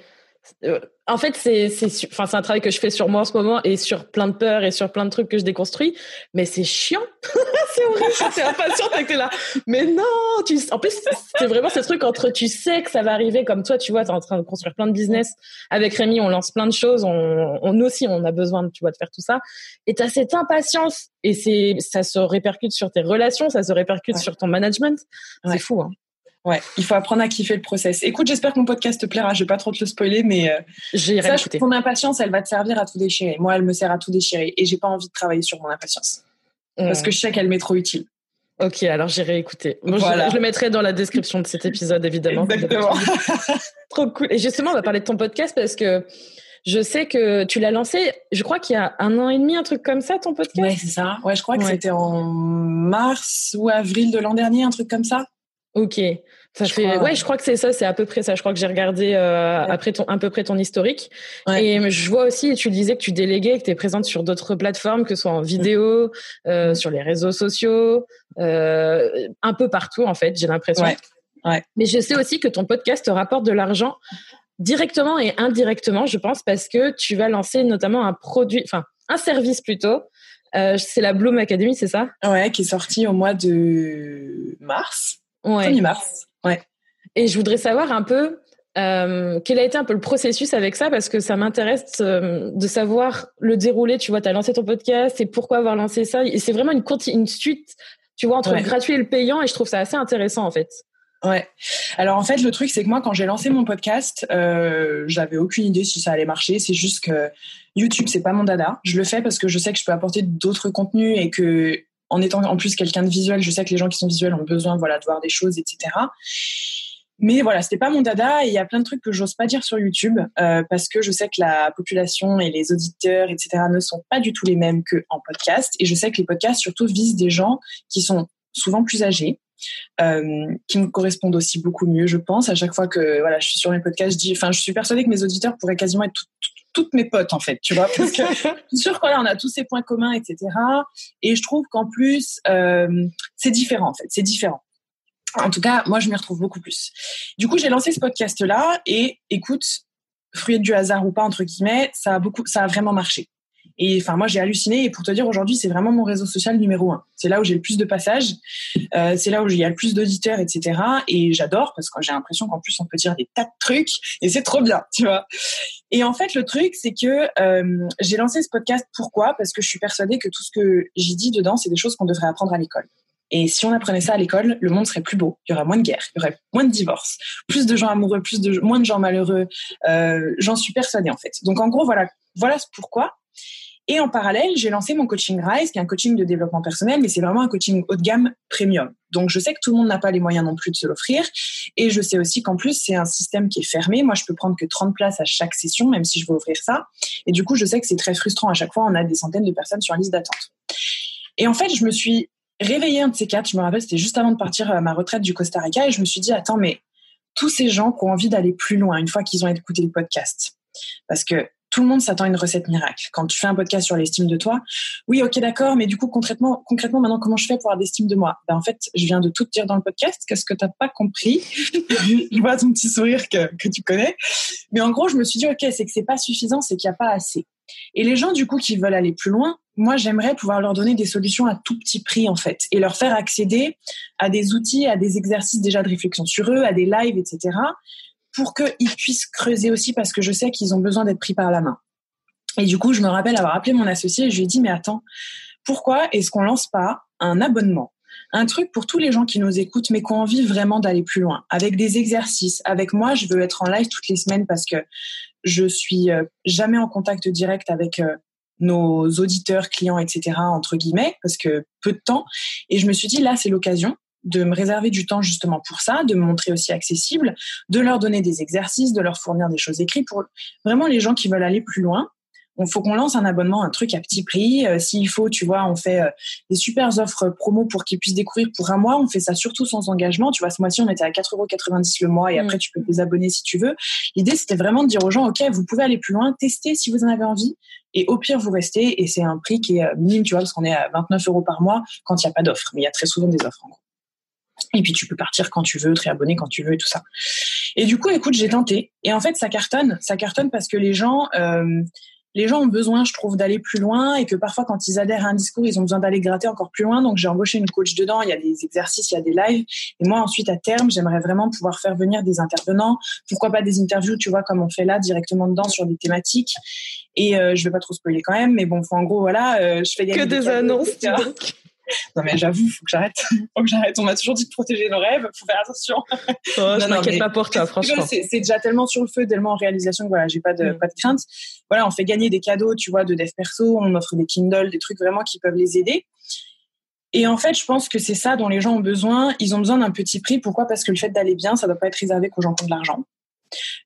en fait, c'est c'est enfin c'est un travail que je fais sur moi en ce moment et sur plein de peurs et sur plein de trucs que je déconstruis, mais c'est chiant. c'est horrible, c'est impatient que t'es là. Mais non, tu en plus c'est vraiment ce truc entre tu sais que ça va arriver comme toi, tu vois, t'es en train de construire plein de business avec Rémi, on lance plein de choses, on, on aussi on a besoin tu vois de faire tout ça et t'as cette impatience et c'est ça se répercute sur tes relations, ça se répercute sur ton management. C'est fou hein. Ouais, il faut apprendre à kiffer le process. Écoute, j'espère que mon podcast te plaira. Je vais pas trop te le spoiler, mais euh, sache que ton impatience, elle va te servir à tout déchirer. Moi, elle me sert à tout déchirer, et j'ai pas envie de travailler sur mon impatience parce que je sais qu'elle m'est trop utile. Ok, alors j'irai écouter. je, le mettrai dans la description de cet épisode, évidemment. Exactement. trop cool. Et justement, on va parler de ton podcast parce que je sais que tu l'as lancé, je crois qu'il y a un an et demi, un truc comme ça, ton podcast? Ouais, c'est ça. Ouais, je crois que c'était en mars ou avril de l'an dernier, un truc comme ça. Ok. Ça je fait, crois, ouais, je crois que c'est ça, c'est à peu près ça. Je crois que j'ai regardé euh, après ton, à peu près ton historique. Et je vois aussi, tu disais que tu déléguais, que tu es présente sur d'autres plateformes, que ce soit en vidéo, euh, mm. sur les réseaux sociaux, euh, un peu partout en fait, j'ai l'impression. Ouais. Mais je sais aussi que ton podcast te rapporte de l'argent directement et indirectement, je pense, parce que tu vas lancer notamment un produit, enfin un service plutôt. Euh, c'est la Bloom Academy, c'est ça? Ouais, qui est sorti au mois de mars. Ouais. mars Ouais. Et je voudrais savoir un peu euh, quel a été un peu le processus avec ça parce que ça m'intéresse euh, de savoir le déroulé. Tu vois, tu as lancé ton podcast et pourquoi avoir lancé ça? Et c'est vraiment une, une suite, tu vois, entre le gratuit et le payant et je trouve ça assez intéressant en fait. Ouais. Alors en fait, le truc c'est que moi, quand j'ai lancé mon podcast, euh, j'avais aucune idée si ça allait marcher. C'est juste que YouTube, c'est pas mon dada. Je le fais parce que je sais que je peux apporter d'autres contenus et que en étant en plus quelqu'un de visuel, je sais que les gens qui sont visuels ont besoin voilà, de voir des choses, etc. mais voilà, c'était pas mon dada et il y a plein de trucs que j'ose pas dire sur YouTube euh, parce que je sais que la population et les auditeurs, etc., ne sont pas du tout les mêmes que en podcast. Et je sais que les podcasts surtout visent des gens qui sont souvent plus âgés, euh, qui me correspondent aussi beaucoup mieux, je pense. À chaque fois que voilà, je suis sur mes podcasts, je dis, je suis persuadée que mes auditeurs pourraient quasiment être toutes mes potes en fait, tu vois, parce que je suis sûre qu'on on a tous ces points communs, etc. Et je trouve qu'en plus, euh, c'est différent en fait, c'est différent. En tout cas, moi, je m'y retrouve beaucoup plus. Du coup, j'ai lancé ce podcast-là et écoute, fruit du hasard ou pas entre guillemets, ça a beaucoup, ça a vraiment marché. Et enfin, moi, j'ai halluciné. Et pour te dire, aujourd'hui, c'est vraiment mon réseau social numéro un. C'est là où j'ai le plus de passages. Euh, c'est là où il y a le plus d'auditeurs, etc. Et j'adore parce que j'ai l'impression qu'en plus, on peut dire des tas de trucs et c'est trop bien, tu vois. Et en fait, le truc, c'est que euh, j'ai lancé ce podcast. Pourquoi? Parce que je suis persuadée que tout ce que j'y dis dedans, c'est des choses qu'on devrait apprendre à l'école. Et si on apprenait ça à l'école, le monde serait plus beau. Il y aurait moins de guerres, il y aurait moins de divorces, plus de gens amoureux, plus de moins de gens malheureux. Euh, J'en suis persuadée en fait. Donc en gros, voilà, voilà pourquoi. Et en parallèle, j'ai lancé mon coaching Rise, qui est un coaching de développement personnel, mais c'est vraiment un coaching haut de gamme premium. Donc je sais que tout le monde n'a pas les moyens non plus de se l'offrir. Et je sais aussi qu'en plus, c'est un système qui est fermé. Moi, je peux prendre que 30 places à chaque session, même si je veux offrir ça. Et du coup, je sais que c'est très frustrant. À chaque fois, on a des centaines de personnes sur la liste d'attente. Et en fait, je me suis réveillé un de ces quatre, je me rappelle, c'était juste avant de partir à ma retraite du Costa Rica, et je me suis dit, attends, mais tous ces gens qui ont envie d'aller plus loin une fois qu'ils ont écouté le podcast, parce que tout le monde s'attend à une recette miracle. Quand tu fais un podcast sur l'estime de toi, oui, ok, d'accord, mais du coup, concrètement, concrètement, maintenant, comment je fais pour avoir d'estime de moi? Ben, En fait, je viens de tout te dire dans le podcast. Qu'est-ce que tu n'as pas compris Je vois ton petit sourire que, que tu connais. Mais en gros, je me suis dit, ok, c'est que c'est pas suffisant, c'est qu'il n'y a pas assez. Et les gens, du coup, qui veulent aller plus loin, moi, j'aimerais pouvoir leur donner des solutions à tout petit prix, en fait, et leur faire accéder à des outils, à des exercices déjà de réflexion sur eux, à des lives, etc., pour qu'ils puissent creuser aussi, parce que je sais qu'ils ont besoin d'être pris par la main. Et du coup, je me rappelle avoir appelé mon associé et je lui ai dit, mais attends, pourquoi est-ce qu'on lance pas un abonnement? Un truc pour tous les gens qui nous écoutent, mais qui ont envie vraiment d'aller plus loin, avec des exercices. Avec moi, je veux être en live toutes les semaines parce que je suis euh, jamais en contact direct avec euh, nos auditeurs, clients, etc., entre guillemets, parce que peu de temps. Et je me suis dit, là, c'est l'occasion de me réserver du temps justement pour ça, de me montrer aussi accessible, de leur donner des exercices, de leur fournir des choses écrites pour vraiment les gens qui veulent aller plus loin il faut qu'on lance un abonnement, un truc à petit prix. Euh, s'il faut, tu vois, on fait euh, des super offres promo pour qu'ils puissent découvrir pour un mois. On fait ça surtout sans engagement. Tu vois, ce mois-ci, on était à 4,90 euros le mois et mm. après, tu peux te désabonner si tu veux. L'idée, c'était vraiment de dire aux gens, OK, vous pouvez aller plus loin, tester si vous en avez envie. Et au pire, vous restez. Et c'est un prix qui est euh, minime, tu vois, parce qu'on est à 29 euros par mois quand il n'y a pas d'offre. Mais il y a très souvent des offres, en gros. Et puis tu peux partir quand tu veux, te réabonner quand tu veux et tout ça. Et du coup, écoute, j'ai tenté. Et en fait, ça cartonne. Ça cartonne parce que les gens, euh, les gens ont besoin, je trouve, d'aller plus loin et que parfois, quand ils adhèrent à un discours, ils ont besoin d'aller gratter encore plus loin. Donc, j'ai embauché une coach dedans. Il y a des exercices, il y a des lives. Et moi, ensuite, à terme, j'aimerais vraiment pouvoir faire venir des intervenants. Pourquoi pas des interviews, tu vois, comme on fait là, directement dedans sur des thématiques. Et euh, je vais pas trop spoiler quand même, mais bon, en gros, voilà, euh, je fais gagner que des, annonces. Donc. Non mais j'avoue, faut que j'arrête. faut que j'arrête. On m'a toujours dit de protéger nos rêves. Faut faire attention. Oh, je m'inquiète pas pour toi, franchement. C'est déjà tellement sur le feu, tellement en réalisation que voilà, j'ai pas de mm. pas de crainte. Voilà, on fait gagner des cadeaux, tu vois, de dev perso. On offre des Kindle, des trucs vraiment qui peuvent les aider. Et en fait, je pense que c'est ça dont les gens ont besoin. Ils ont besoin d'un petit prix. Pourquoi? Parce que le fait d'aller bien, ça doit pas être réservé qu'aux gens qui ont de l'argent.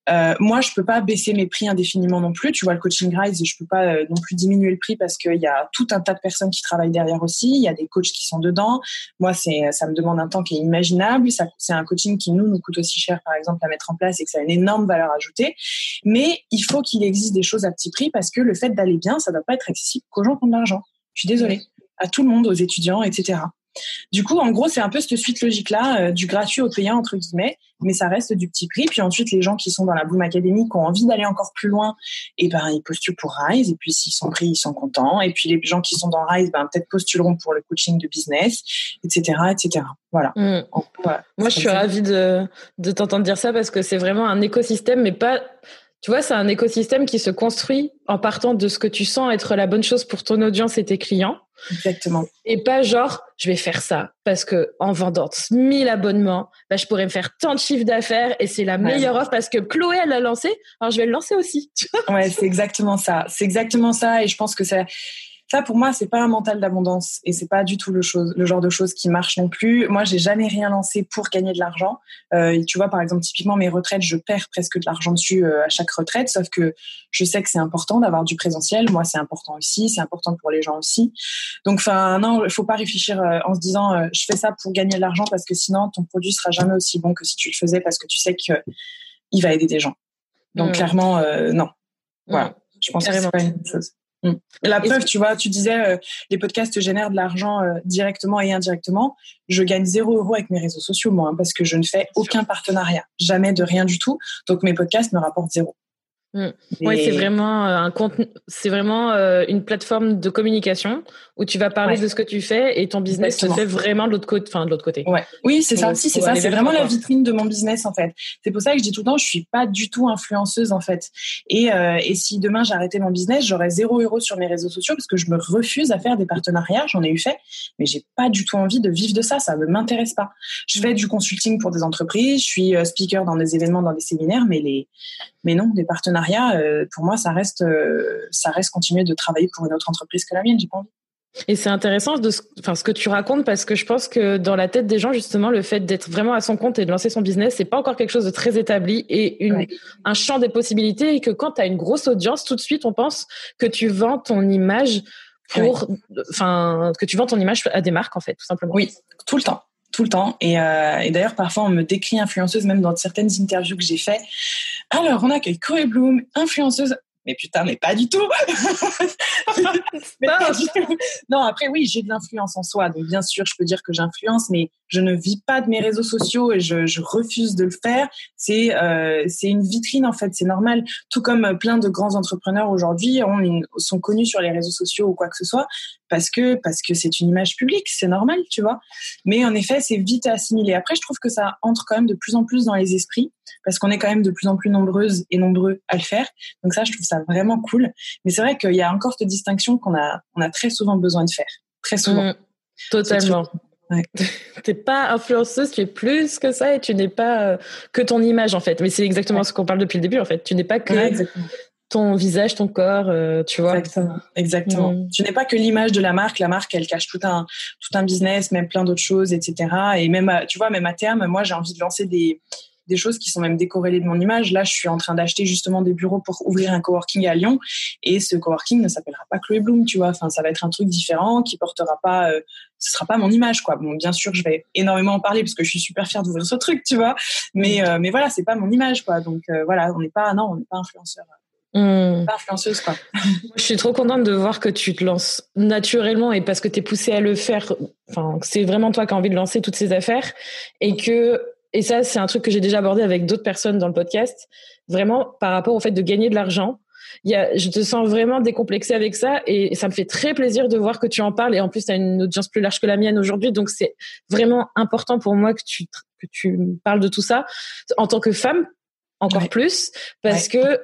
Euh, moi, je peux pas baisser mes prix indéfiniment non plus. Tu vois, le coaching rise, je peux pas euh, non plus diminuer le prix parce qu'il y a tout un tas de personnes qui travaillent derrière aussi. Il y a des coachs qui sont dedans. Moi, c'est, ça me demande un temps qui est imaginable. Ça, c'est un coaching qui nous nous coûte aussi cher, par exemple, à mettre en place et que ça a une énorme valeur ajoutée. Mais il faut qu'il existe des choses à petit prix parce que le fait d'aller bien, ça doit pas être accessible qu'aux gens qui ont de l'argent. Je suis désolée. À tout le monde, aux étudiants, etc. Du coup, en gros, c'est un peu cette suite logique-là, euh, du gratuit au payant, entre guillemets, mais ça reste du petit prix. Puis ensuite, les gens qui sont dans la Bloom Academy, qui ont envie d'aller encore plus loin, et eh ben, ils postulent pour Rise, et puis s'ils sont pris, ils sont contents. Et puis les gens qui sont dans Rise, ben, peut-être postuleront pour le coaching de business, etc., etc. Voilà. Mm. Moi, je suis ravie de, de t'entendre dire ça parce que c'est vraiment un écosystème, mais pas tu vois, c'est un écosystème qui se construit en partant de ce que tu sens être la bonne chose pour ton audience et tes clients. Exactement. Et pas genre, je vais faire ça parce que en vendant 1000 abonnements, bah, je pourrais me faire tant de chiffre d'affaires et c'est la meilleure offre parce que Chloé, elle l'a lancé, alors je vais le lancer aussi. ouais, c'est exactement ça. C'est exactement ça et je pense que ça, ça pour moi c'est pas un mental d'abondance et c'est pas du tout le chose le genre de choses qui marche non plus. Moi j'ai jamais rien lancé pour gagner de l'argent. Euh, tu vois par exemple typiquement mes retraites je perds presque de l'argent dessus euh, à chaque retraite sauf que je sais que c'est important d'avoir du présentiel. Moi c'est important aussi c'est important pour les gens aussi. Donc enfin non il faut pas réfléchir euh, en se disant euh, je fais ça pour gagner de l'argent parce que sinon ton produit sera jamais aussi bon que si tu le faisais parce que tu sais que il va aider des gens. Donc mmh. clairement non. Voilà. Mmh. je pense que c'est pas une chose. La preuve, tu vois, tu disais euh, les podcasts génèrent de l'argent euh, directement et indirectement. Je gagne zéro euro avec mes réseaux sociaux, moi, hein, parce que je ne fais aucun partenariat, jamais de rien du tout. Donc mes podcasts me rapportent zéro. Mm. Oui, c'est vraiment euh, un contenu, c'est vraiment euh, une plateforme de communication où tu vas parler de ce que tu fais et ton business se fait vraiment de l'autre côté, enfin de l'autre côté. Ouais. Oui, c'est ça. Si, c'est ça. C'est vraiment la vitrine de mon business en fait. C'est pour ça que je dis tout le temps, je suis pas du tout influenceuse en fait. Et, euh, et si demain j'arrêtais mon business, j'aurais zéro euro sur mes réseaux sociaux parce que je me refuse à faire des partenariats. J'en ai eu fait, mais j'ai pas du tout envie de vivre de ça. Ça ne m'intéresse pas. Je fais du consulting pour des entreprises. Je suis speaker dans des événements, dans des séminaires, mais les, mais non, des partenariats euh, pour moi, ça reste, euh, ça reste continuer de travailler pour une autre entreprise que la mienne. J'ai pas envie. Et c'est intéressant de ce, enfin, ce que tu racontes parce que je pense que dans la tête des gens, justement, le fait d'être vraiment à son compte et de lancer son business, c'est pas encore quelque chose de très établi et une, un champ des possibilités et que quand tu as une grosse audience, tout de suite, on pense que tu vends ton image pour, enfin, que tu vends ton image à des marques, en fait, tout simplement. Oui, tout le temps tout le temps. Et, euh, et d'ailleurs, parfois, on me décrit influenceuse, même dans certaines interviews que j'ai fait. Alors, on accueille Chloé Bloom, influenceuse mais putain, mais pas du tout. Non, après oui, j'ai de l'influence en soi, donc bien sûr, je peux dire que j'influence, mais je ne vis pas de mes réseaux sociaux et je, je refuse de le faire. C'est euh, c'est une vitrine en fait, c'est normal. Tout comme plein de grands entrepreneurs aujourd'hui sont connus sur les réseaux sociaux ou quoi que ce soit parce que parce que c'est une image publique, c'est normal, tu vois. Mais en effet, c'est vite assimilé. Après, je trouve que ça entre quand même de plus en plus dans les esprits parce qu'on est quand même de plus en plus nombreuses et nombreux à le faire. Donc ça, je trouve ça vraiment cool. Mais c'est vrai qu'il y a encore cette distinction qu'on a, on a très souvent besoin de faire. Très souvent. Mmh, totalement. Ouais. T'es pas influenceuse, tu es plus que ça et tu n'es pas euh, que ton image en fait. Mais c'est exactement ce qu'on parle depuis le début en fait. Tu n'es pas que ton visage, ton corps, euh, tu vois. Exactement. Exactement. Mmh. Tu n'es pas que l'image de la marque. La marque, elle cache tout un tout un business, même plein d'autres choses, etc. Et même, tu vois, même à terme, moi, j'ai envie de lancer des des choses qui sont même décorrélées de mon image. Là, je suis en train d'acheter justement des bureaux pour ouvrir un coworking à Lyon et ce coworking ne s'appellera pas Chloé Bloom, tu vois. Enfin, ça va être un truc différent qui portera pas, euh, ce sera pas mon image, quoi. Bon, bien sûr, je vais énormément en parler parce que je suis super fière d'ouvrir ce truc, tu vois. Mais, euh, mais voilà, c'est pas mon image, quoi. Donc euh, voilà, on n'est pas, non, on n'est pas influenceur. Hmm. Pas influenceuse, quoi. je suis trop contente de voir que tu te lances naturellement et parce que tu es poussée à le faire. Enfin, c'est vraiment toi qui as envie de lancer toutes ces affaires et que et ça, c'est un truc que j'ai déjà abordé avec d'autres personnes dans le podcast, vraiment par rapport au fait de gagner de l'argent. Il y a, je te sens vraiment décomplexé avec ça et ça me fait très plaisir de voir que tu en parles. Et en plus tu as une audience plus large que la mienne aujourd'hui. Donc c'est vraiment important pour moi que tu que tu parles de tout ça en tant que femme encore plus parce que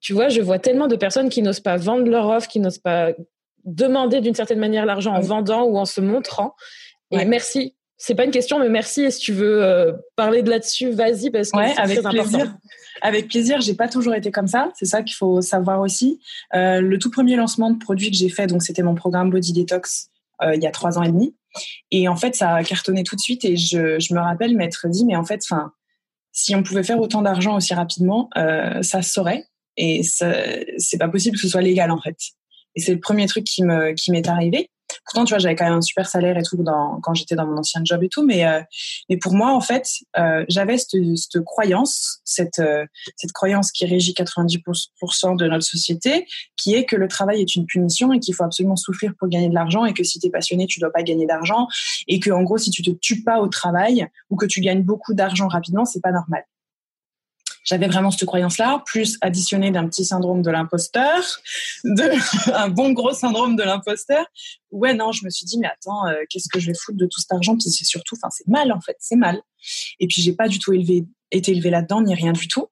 tu vois je vois tellement de personnes qui n'osent pas vendre leur offre qui n'osent pas demander d'une certaine manière l'argent en vendant ou en se montrant. Et merci c'est pas une question, mais merci. Et si tu veux euh, parler de là-dessus, vas-y parce que c'est avec très plaisir. important. Avec plaisir. J'ai pas toujours été comme ça. C'est ça qu'il faut savoir aussi. Euh, le tout premier lancement de produit que j'ai fait, donc c'était mon programme Body Detox euh, il y a trois ans et demi. Et en fait, ça a cartonné tout de suite. Et je, je me rappelle m'être dit, mais en fait, enfin, si on pouvait faire autant d'argent aussi rapidement, ça se saurait. Et c'est pas possible que ce soit légal en fait. Et c'est le premier truc qui me qui m'est arrivé. Pourtant, tu vois, j'avais quand même un super salaire et tout dans, quand j'étais dans mon ancien job et tout, mais euh, mais pour moi, en fait, euh, j'avais cette, cette, croyance, cette euh, cette croyance qui régit 90% de notre société, qui est que le travail est une punition et qu'il faut absolument souffrir pour gagner de l'argent et que si tu es passionné, tu dois pas gagner d'argent et que en gros, si tu te tues pas au travail ou que tu gagnes beaucoup d'argent rapidement, c'est pas normal j'avais vraiment cette croyance-là, plus additionné d'un petit syndrome de l'imposteur, de un bon gros syndrome de l'imposteur. Ouais, non, je me suis dit, mais attends, euh, qu'est-ce que je vais foutre de tout cet argent? Puis c'est surtout, enfin, c'est mal en fait, c'est mal. Et puis j'ai pas du tout été élevé là-dedans, ni rien du tout.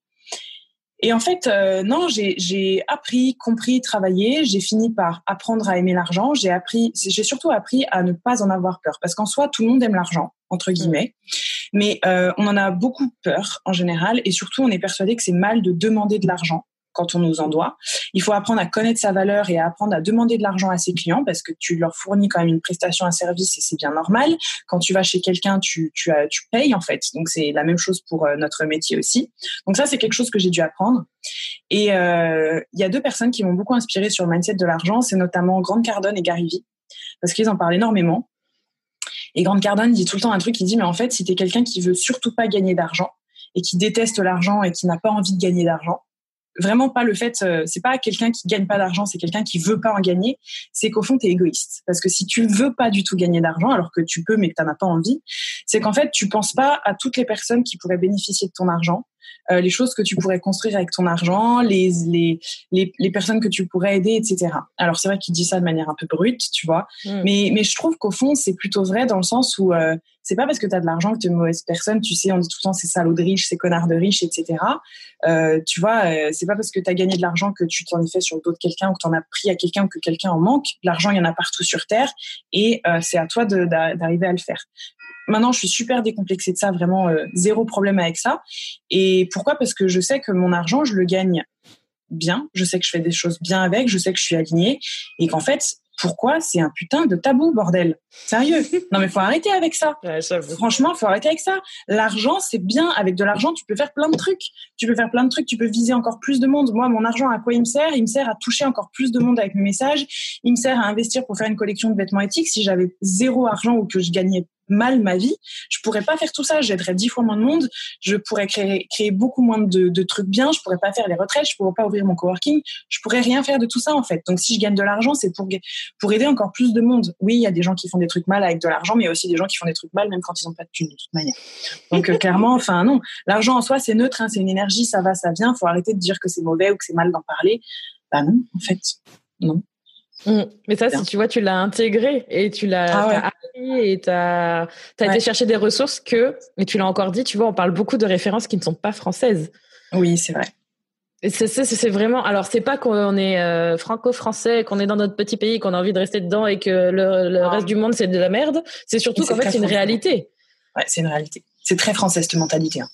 Et en fait, euh, non, j'ai appris, compris, travaillé. J'ai fini par apprendre à aimer l'argent. J'ai appris, j'ai surtout appris à ne pas en avoir peur, parce qu'en soi, tout le monde aime l'argent entre guillemets. Mais euh, on en a beaucoup peur en général et surtout on est persuadé que c'est mal de demander de l'argent quand on nous en doit. Il faut apprendre à connaître sa valeur et à apprendre à demander de l'argent à ses clients parce que tu leur fournis quand même une prestation, un service et c'est bien normal. Quand tu vas chez quelqu'un, tu, tu, payes en fait. Donc c'est la même chose pour euh, notre métier aussi. Donc ça, c'est quelque chose que j'ai dû apprendre. Et euh, il y a deux personnes qui m'ont beaucoup inspiré sur le mindset de l'argent, c'est notamment Grande Cardone et Gary Vee parce qu'ils en parlent énormément. Et Grande Cardone dit tout le temps un truc, il dit mais en fait, si tu es quelqu'un qui veut surtout pas gagner d'argent et qui déteste l'argent et qui n'a pas envie de gagner d'argent, vraiment pas le fait, euh, c'est pas quelqu'un qui gagne pas d'argent, c'est quelqu'un qui veut pas en gagner, c'est qu'au fond, tu es égoïste. Parce que si tu veux pas du tout gagner d'argent, alors que tu peux mais que tu as pas envie, c'est qu'en fait, tu penses pas à toutes les personnes qui pourraient bénéficier de ton argent, euh, les choses que tu pourrais construire avec ton argent, les, les, les, les personnes que tu pourrais aider, etc. Alors c'est vrai qu'il dit ça de manière un peu brute, tu vois, mm. mais, mais je trouve qu'au fond, c'est plutôt vrai dans le sens où euh, c'est pas parce que tu as de l'argent que tu es une mauvaise personne, tu sais, on dit tout le temps c'est salaud de riche, c'est connard de riche, etc. Euh, tu vois, euh, c'est pas parce que tu as gagné de l'argent que tu t'en es fait sur le dos de quelqu'un ou que tu en as pris à quelqu'un ou que quelqu'un en manque. L'argent, il y en a partout sur Terre et euh, c'est à toi d'arriver à le faire. Maintenant, je suis super décomplexée de ça, vraiment zéro problème avec ça. Et pourquoi? Parce que je sais que mon argent, je le gagne bien, je sais que je fais des choses bien avec, je sais que je suis alignée et qu'en fait, pourquoi c'est un putain de tabou, bordel? Sérieux? Non mais faut arrêter avec ça. Franchement, faut arrêter avec ça. L'argent, c'est bien. Avec de l'argent, tu peux faire plein de trucs. Tu peux faire plein de trucs. Tu peux viser encore plus de monde. Moi, mon argent, à quoi il me sert? Il me sert à toucher encore plus de monde avec mes messages. Il me sert à investir pour faire une collection de vêtements éthiques. Si j'avais zéro argent ou que je gagnais mal ma vie, je pourrais pas faire tout ça. J'aiderais dix fois moins de monde. Je pourrais créer, créer beaucoup moins de, trucs bien. Je pourrais pas faire les retraites. Je pourrais pas ouvrir mon coworking. Je pourrais rien faire de tout ça en fait. Donc si je gagne de l'argent, c'est pour pour aider encore plus de monde. Oui, il y a des gens qui font des trucs mal avec de l'argent, mais il y a aussi des gens qui font des trucs mal même quand ils ont pas de thunes de toute manière. Donc euh, clairement, enfin non, l'argent en soi c'est neutre, hein, c'est une énergie, ça va, ça vient. Faut arrêter de dire que c'est mauvais ou que c'est mal d'en parler. Bah non, en fait, non. Mmh. Mais ça, si tu vois, tu l'as intégré et tu l'as ah appris et tu as, été chercher des ressources que, et tu l'as encore dit, tu vois, on parle beaucoup de références qui ne sont pas françaises. Oui, c'est vrai. C'est vraiment. Alors, c'est pas qu'on est euh, franco-français, qu'on est dans notre petit pays, qu'on a envie de rester dedans et que le, reste du monde c'est de la merde. C'est surtout qu'en fait c'est une réalité. Ouais, c'est une réalité. C'est très français cette mentalité. Hein.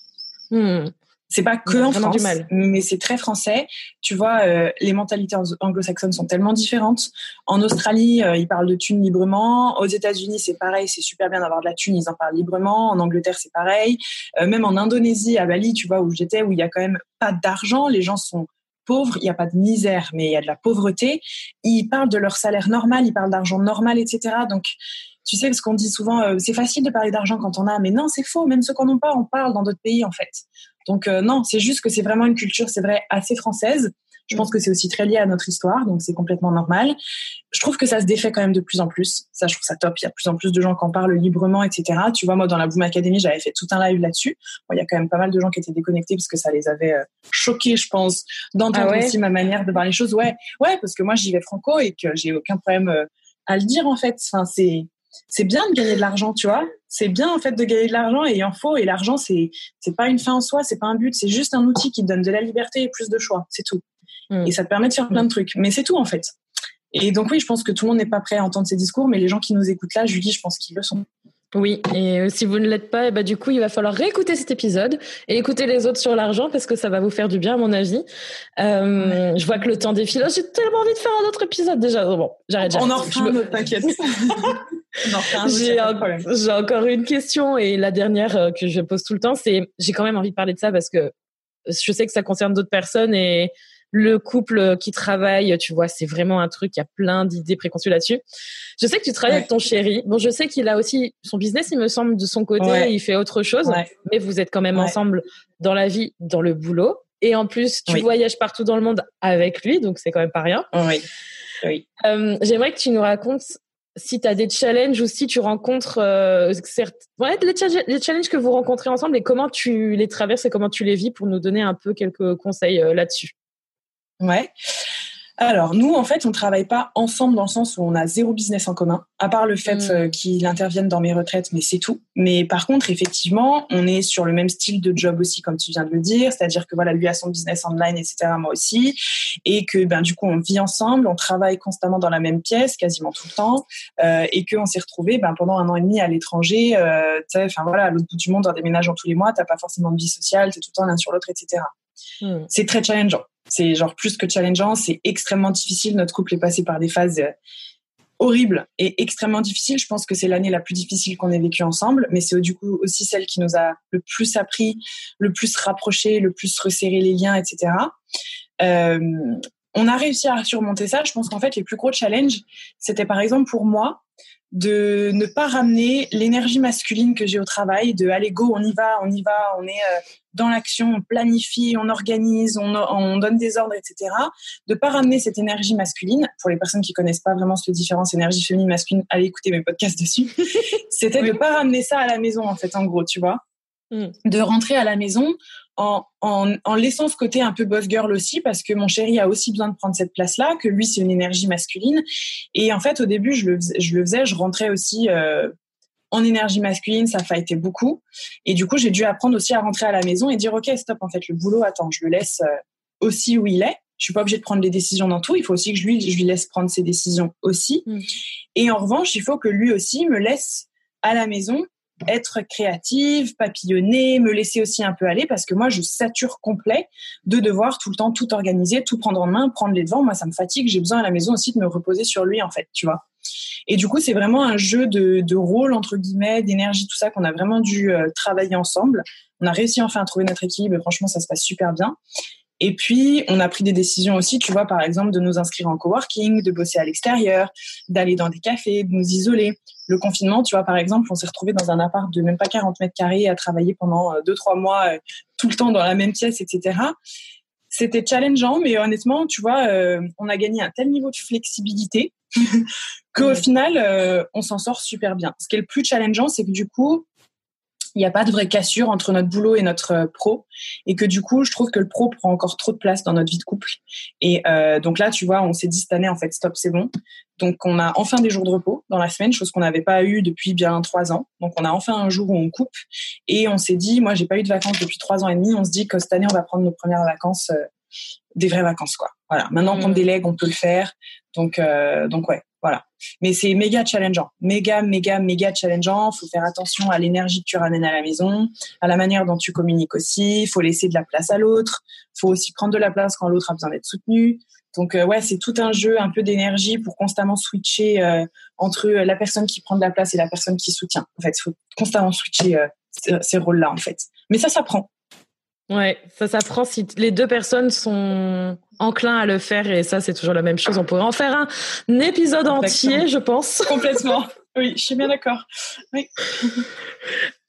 Mmh. C'est pas que en France, mais c'est très français. Tu vois, euh, les mentalités anglo-saxonnes sont tellement différentes. En Australie, euh, ils parlent de thunes librement. Aux États-Unis, c'est pareil, c'est super bien d'avoir de la thune, ils en parlent librement. En Angleterre, c'est pareil. Euh, même en Indonésie, à Bali, tu vois, où j'étais, où il y a quand même pas d'argent, les gens sont pauvres, il n'y a pas de misère, mais il y a de la pauvreté. Ils parlent de leur salaire normal, ils parlent d'argent normal, etc. Donc, tu sais, ce qu'on dit souvent, c'est facile de parler d'argent quand on a, mais non, c'est faux. Même ceux qui n'en ont pas, on parle dans d'autres pays, en fait. Donc euh, non, c'est juste que c'est vraiment une culture, c'est vrai, assez française. Je pense que c'est aussi très lié à notre histoire, donc c'est complètement normal. Je trouve que ça se défait quand même de plus en plus. Ça, je trouve ça top. Il y a de plus en plus de gens qui en parlent librement, etc. Tu vois, moi, dans la Boom Academy, j'avais fait tout un live là-dessus. il y a quand même pas mal de gens qui étaient déconnectés parce que ça les avait euh, choqués, je pense, d'entendre ah aussi ma manière de voir les choses. Ouais, ouais, parce que moi, j'y vais franco et que j'ai aucun problème euh, à le dire, en fait. Enfin, c'est, c'est bien de gagner de l'argent, tu vois. C'est bien en fait de gagner de l'argent et il en faut. Et l'argent, c'est c'est pas une fin en soi, c'est pas un but, c'est juste un outil qui te donne de la liberté et plus de choix, c'est tout. Mm. Et ça te permet de faire plein de trucs, mais c'est tout en fait. Et donc oui, je pense que tout le monde n'est pas prêt à entendre ces discours, mais les gens qui nous écoutent là, Julie, je pense qu'ils le sont. Oui, et euh, si vous ne l'êtes pas, et eh bah, ben, du coup, il va falloir réécouter cet épisode et écouter les autres sur l'argent parce que ça va vous faire du bien, à mon avis. Euh, je vois que le temps défile. Oh, j'ai tellement envie de faire un autre épisode déjà. Bon, j'arrête. On en refait un autre, t'inquiète. j'ai, j'ai encore une question et la dernière euh, que je pose tout le temps, c'est j'ai quand même envie de parler de ça parce que je sais que ça concerne d'autres personnes et le couple qui travaille, tu vois, c'est vraiment un truc, il y a plein d'idées préconçues là-dessus. Je sais que tu travailles avec ton chéri. Bon, je sais qu'il a aussi son business, il me semble, de son côté, il fait autre chose, mais vous êtes quand même ensemble dans la vie, dans le boulot. Et en plus, tu voyages partout dans le monde avec lui, donc c'est quand même pas rien. Oui. oui. Euh, J'aimerais que tu nous racontes si tu as des challenges ou si tu rencontres euh, certes, ouais, les, les, challenges que vous rencontrez ensemble et comment tu les traverses et comment tu les vis pour nous donner un peu quelques conseils euh, là-dessus. Ouais. Alors, nous, en fait, on travaille pas ensemble dans le sens où on a zéro business en commun, à part le fait mm. euh, qu'il intervienne dans mes retraites, mais c'est tout. Mais par contre, effectivement, on est sur le même style de job aussi, comme tu viens de le dire, c'est-à-dire que voilà, lui a son business online, etc., moi aussi, et que ben du coup, on vit ensemble, on travaille constamment dans la même pièce, quasiment tout le temps, euh, et qu'on s'est retrouvés ben, pendant un an et demi à l'étranger, euh, enfin voilà, à l'autre bout du monde, en déménageant tous les mois, t'as pas forcément de vie sociale, t'es tout le temps l'un sur l'autre, etc. Mm. C'est très challengeant C'est genre plus que challengeant, c'est extrêmement difficile. Notre couple est passé par des phases euh, horribles et extrêmement difficiles. Je pense que c'est l'année la plus difficile qu'on ait vécue ensemble, mais c'est du coup aussi celle qui nous a le plus appris, le plus rapproché, le plus resserré les liens, etc. Euh, on a réussi à surmonter ça. Je pense qu'en fait, les plus gros challenges, c'était par exemple pour moi de ne pas ramener l'énergie masculine que j'ai au travail, de allez go, on y va, on y va, on est euh, dans l'action, on planifie, on organise, on, donne des ordres, etc. De pas ramener cette énergie masculine. Pour les personnes qui connaissent pas vraiment cette différence énergie féminine masculine, allez écouter mes podcasts dessus. C'était de pas ramener ça à la maison en fait, en gros, tu vois. Mm. De rentrer à la maison en, en, en, laissant ce côté un peu boss girl aussi, parce que mon chéri a aussi besoin de prendre cette place-là, que lui, c'est une énergie masculine. Et en fait, au début, je le, je le faisais, je rentrais aussi euh, en énergie masculine, ça été beaucoup. Et du coup, j'ai dû apprendre aussi à rentrer à la maison et dire, OK, stop, en fait, le boulot, attends, je le laisse euh, aussi où il est. Je suis pas obligée de prendre les décisions dans tout. Il faut aussi que je lui, je lui laisse prendre ses décisions aussi. Mm. Et en revanche, il faut que lui aussi me laisse à la maison être créative, papillonner, me laisser aussi un peu aller parce que moi je sature complet de devoir tout le temps tout organiser, tout prendre en main, prendre les devants. Moi ça me fatigue, j'ai besoin à la maison aussi de me reposer sur lui en fait, tu vois. Et du coup c'est vraiment un jeu de, de rôle entre guillemets, d'énergie, tout ça qu'on a vraiment dû euh, travailler ensemble. On a réussi enfin à trouver notre équilibre et franchement ça se passe super bien. Et puis, on a pris des décisions aussi, tu vois, par exemple, de nous inscrire en coworking, de bosser à l'extérieur, d'aller dans des cafés, de nous isoler. Le confinement, tu vois, par exemple, on s'est retrouvé dans un appart de même pas 40 mètres carrés à travailler pendant euh, deux, trois mois, euh, tout le temps dans la même pièce, etc. C'était challengeant, mais honnêtement, tu vois, euh, on a gagné un tel niveau de flexibilité qu'au final, on s'en sort super bien. Ce qui est le plus challengeant, c'est que du coup, il n'y a pas de vraie cassure entre notre boulot et notre euh, pro. Et que du coup je trouve que le pro prend encore trop de place dans notre vie de couple. Et euh, donc là tu vois on s'est dit cette année en fait stop c'est bon. Donc on a enfin des jours de repos dans la semaine chose qu'on n'avait pas eu depuis bien trois ans. Donc on a enfin un jour où on coupe. Et on s'est dit moi j'ai pas eu de vacances depuis trois ans et demi. On se dit que cette année on va prendre nos premières vacances euh, des vraies vacances quoi. Voilà. Maintenant qu'on mmh. délègue on peut le faire. Donc donc ouais voilà. Mais c'est méga challengeant, méga, méga, méga challengeant. Faut faire attention à l'énergie que tu ramènes à la maison, à la manière dont tu communiques aussi. Faut laisser de la place à l'autre. Faut aussi prendre de la place quand l'autre a besoin d'être soutenu. Donc euh, ouais, c'est tout un jeu, un peu d'énergie pour constamment switcher euh, entre la personne qui prend de la place et la personne qui soutient. En fait, faut constamment switcher euh, ces rôles-là en fait. Mais ça s'apprend. Ouais, ça s'apprend si les deux personnes sont enclins à le faire et ça c'est toujours la même chose. On pourrait en faire un, épisode entier, je pense. Complètement. Oui, je suis bien d'accord. Oui.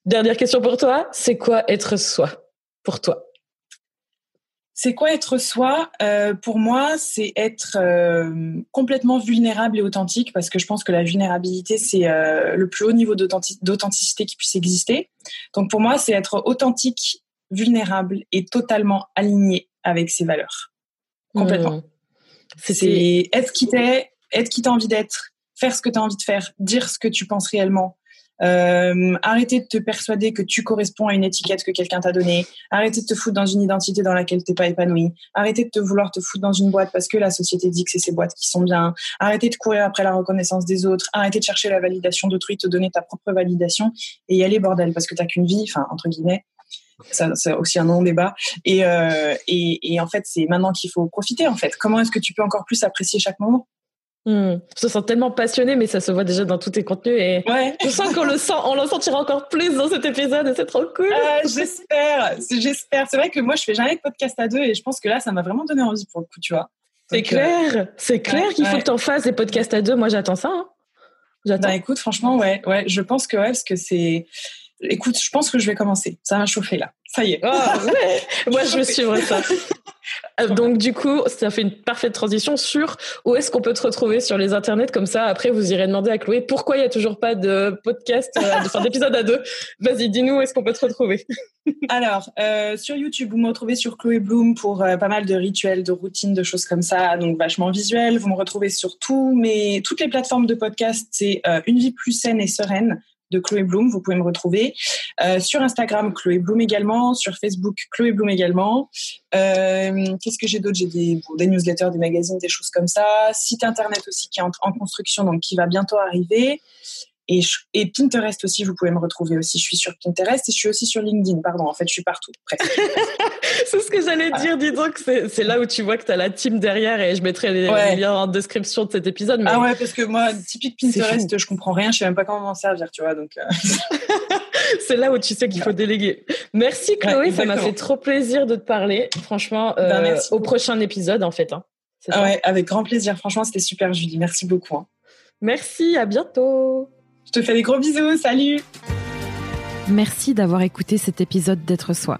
Dernière question pour toi, c'est quoi être soi pour toi? C'est quoi être soi? Euh, Pour moi, c'est être euh, complètement vulnérable et authentique parce que je pense que la vulnérabilité, c'est euh, le plus haut niveau d'authenticité qui puisse exister. Donc pour moi, c'est être authentique vulnérable et totalement aligné avec ses valeurs. Complètement. Mmh. C'est être qui t'es, être qui t'as envie d'être, faire ce que tu as envie de faire, dire ce que tu penses réellement. Euh, arrêter de te persuader que tu corresponds à une étiquette que quelqu'un t'a donnée. Arrêter de te foutre dans une identité dans laquelle t'es pas épanoui. Arrêter de te vouloir te foutre dans une boîte parce que la société dit que c'est ces boîtes qui sont bien. Arrêter de courir après la reconnaissance des autres. Arrêter de chercher la validation d'autrui, te donner ta propre validation et y aller bordel parce que t'as qu'une vie, enfin entre guillemets c'est aussi un long débat. Et, euh, et, et, en fait, c'est maintenant qu'il faut profiter. En fait, comment est-ce que tu peux encore plus apprécier chaque moment? Mmh. Je te sens tellement passionné, mais ça se voit déjà dans tous tes contenus et ouais. je sens qu'on le sent, on le sentira encore plus dans cet épisode et c'est trop cool. Euh, j'espère, j'espère. C'est vrai que moi, je fais jamais de podcast à deux et je pense que là, ça m'a vraiment donné envie pour le coup, tu vois. C'est clair, c'est clair qu'il faut que tu en fasses des podcasts à deux. Moi, j'attends ça. Hein. J'attends. Bah, écoute, franchement, ouais, ouais, je pense que ouais, parce que c'est Écoute, je pense que je vais commencer. Ça va chauffer là. Ça y est. Ah, Moi, je vais suivre ça. Donc du coup, ça fait une parfaite transition sur où est-ce qu'on peut te retrouver sur les internets comme ça. Après, vous irez demander à Chloé pourquoi il y a toujours pas de podcast, euh, d'épisode à deux. Vas-y, dis-nous où est-ce qu'on peut te retrouver. Alors euh, sur YouTube, vous me retrouvez sur Chloé Bloom pour euh, pas mal de rituels, de routines, de choses comme ça, donc vachement visuel. Vous me retrouvez sur tous mes toutes les plateformes de podcast. C'est une vie plus saine et sereine de Chloé Bloom. Vous pouvez me retrouver euh, sur Instagram, Chloé Bloom également, sur Facebook, Chloé Bloom également. Euh, Qu'est-ce que j'ai d'autre? J'ai des, newsletters, des magazines, des choses comme ça. Site internet aussi qui est en, construction, donc qui va bientôt arriver. Et, Pinterest aussi, vous pouvez me retrouver aussi. Je suis sur Pinterest et je suis aussi sur LinkedIn. Pardon, en fait, je suis partout. c'est ce que j'allais dire, dis donc. C'est là où tu vois que tu as la team derrière et je mettrai les, liens en description de cet épisode. Ah ouais, parce que moi, typique Pinterest, je comprends rien, je sais même pas comment m'en servir, tu vois. Donc, euh. c'est là où tu sais qu'il faut déléguer. Merci Chloé, ça m'a fait trop plaisir de te parler. Franchement, ben, euh, au prochain épisode en fait. Hein. Ah ouais, avec grand plaisir. Franchement, c'était super, Julie. Merci beaucoup. Hein. Merci, à bientôt. Je te fais des gros bisous. Salut. Merci d'avoir écouté cet épisode d'être soi.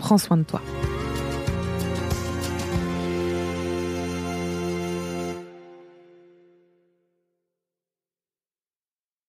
Prends soin de toi.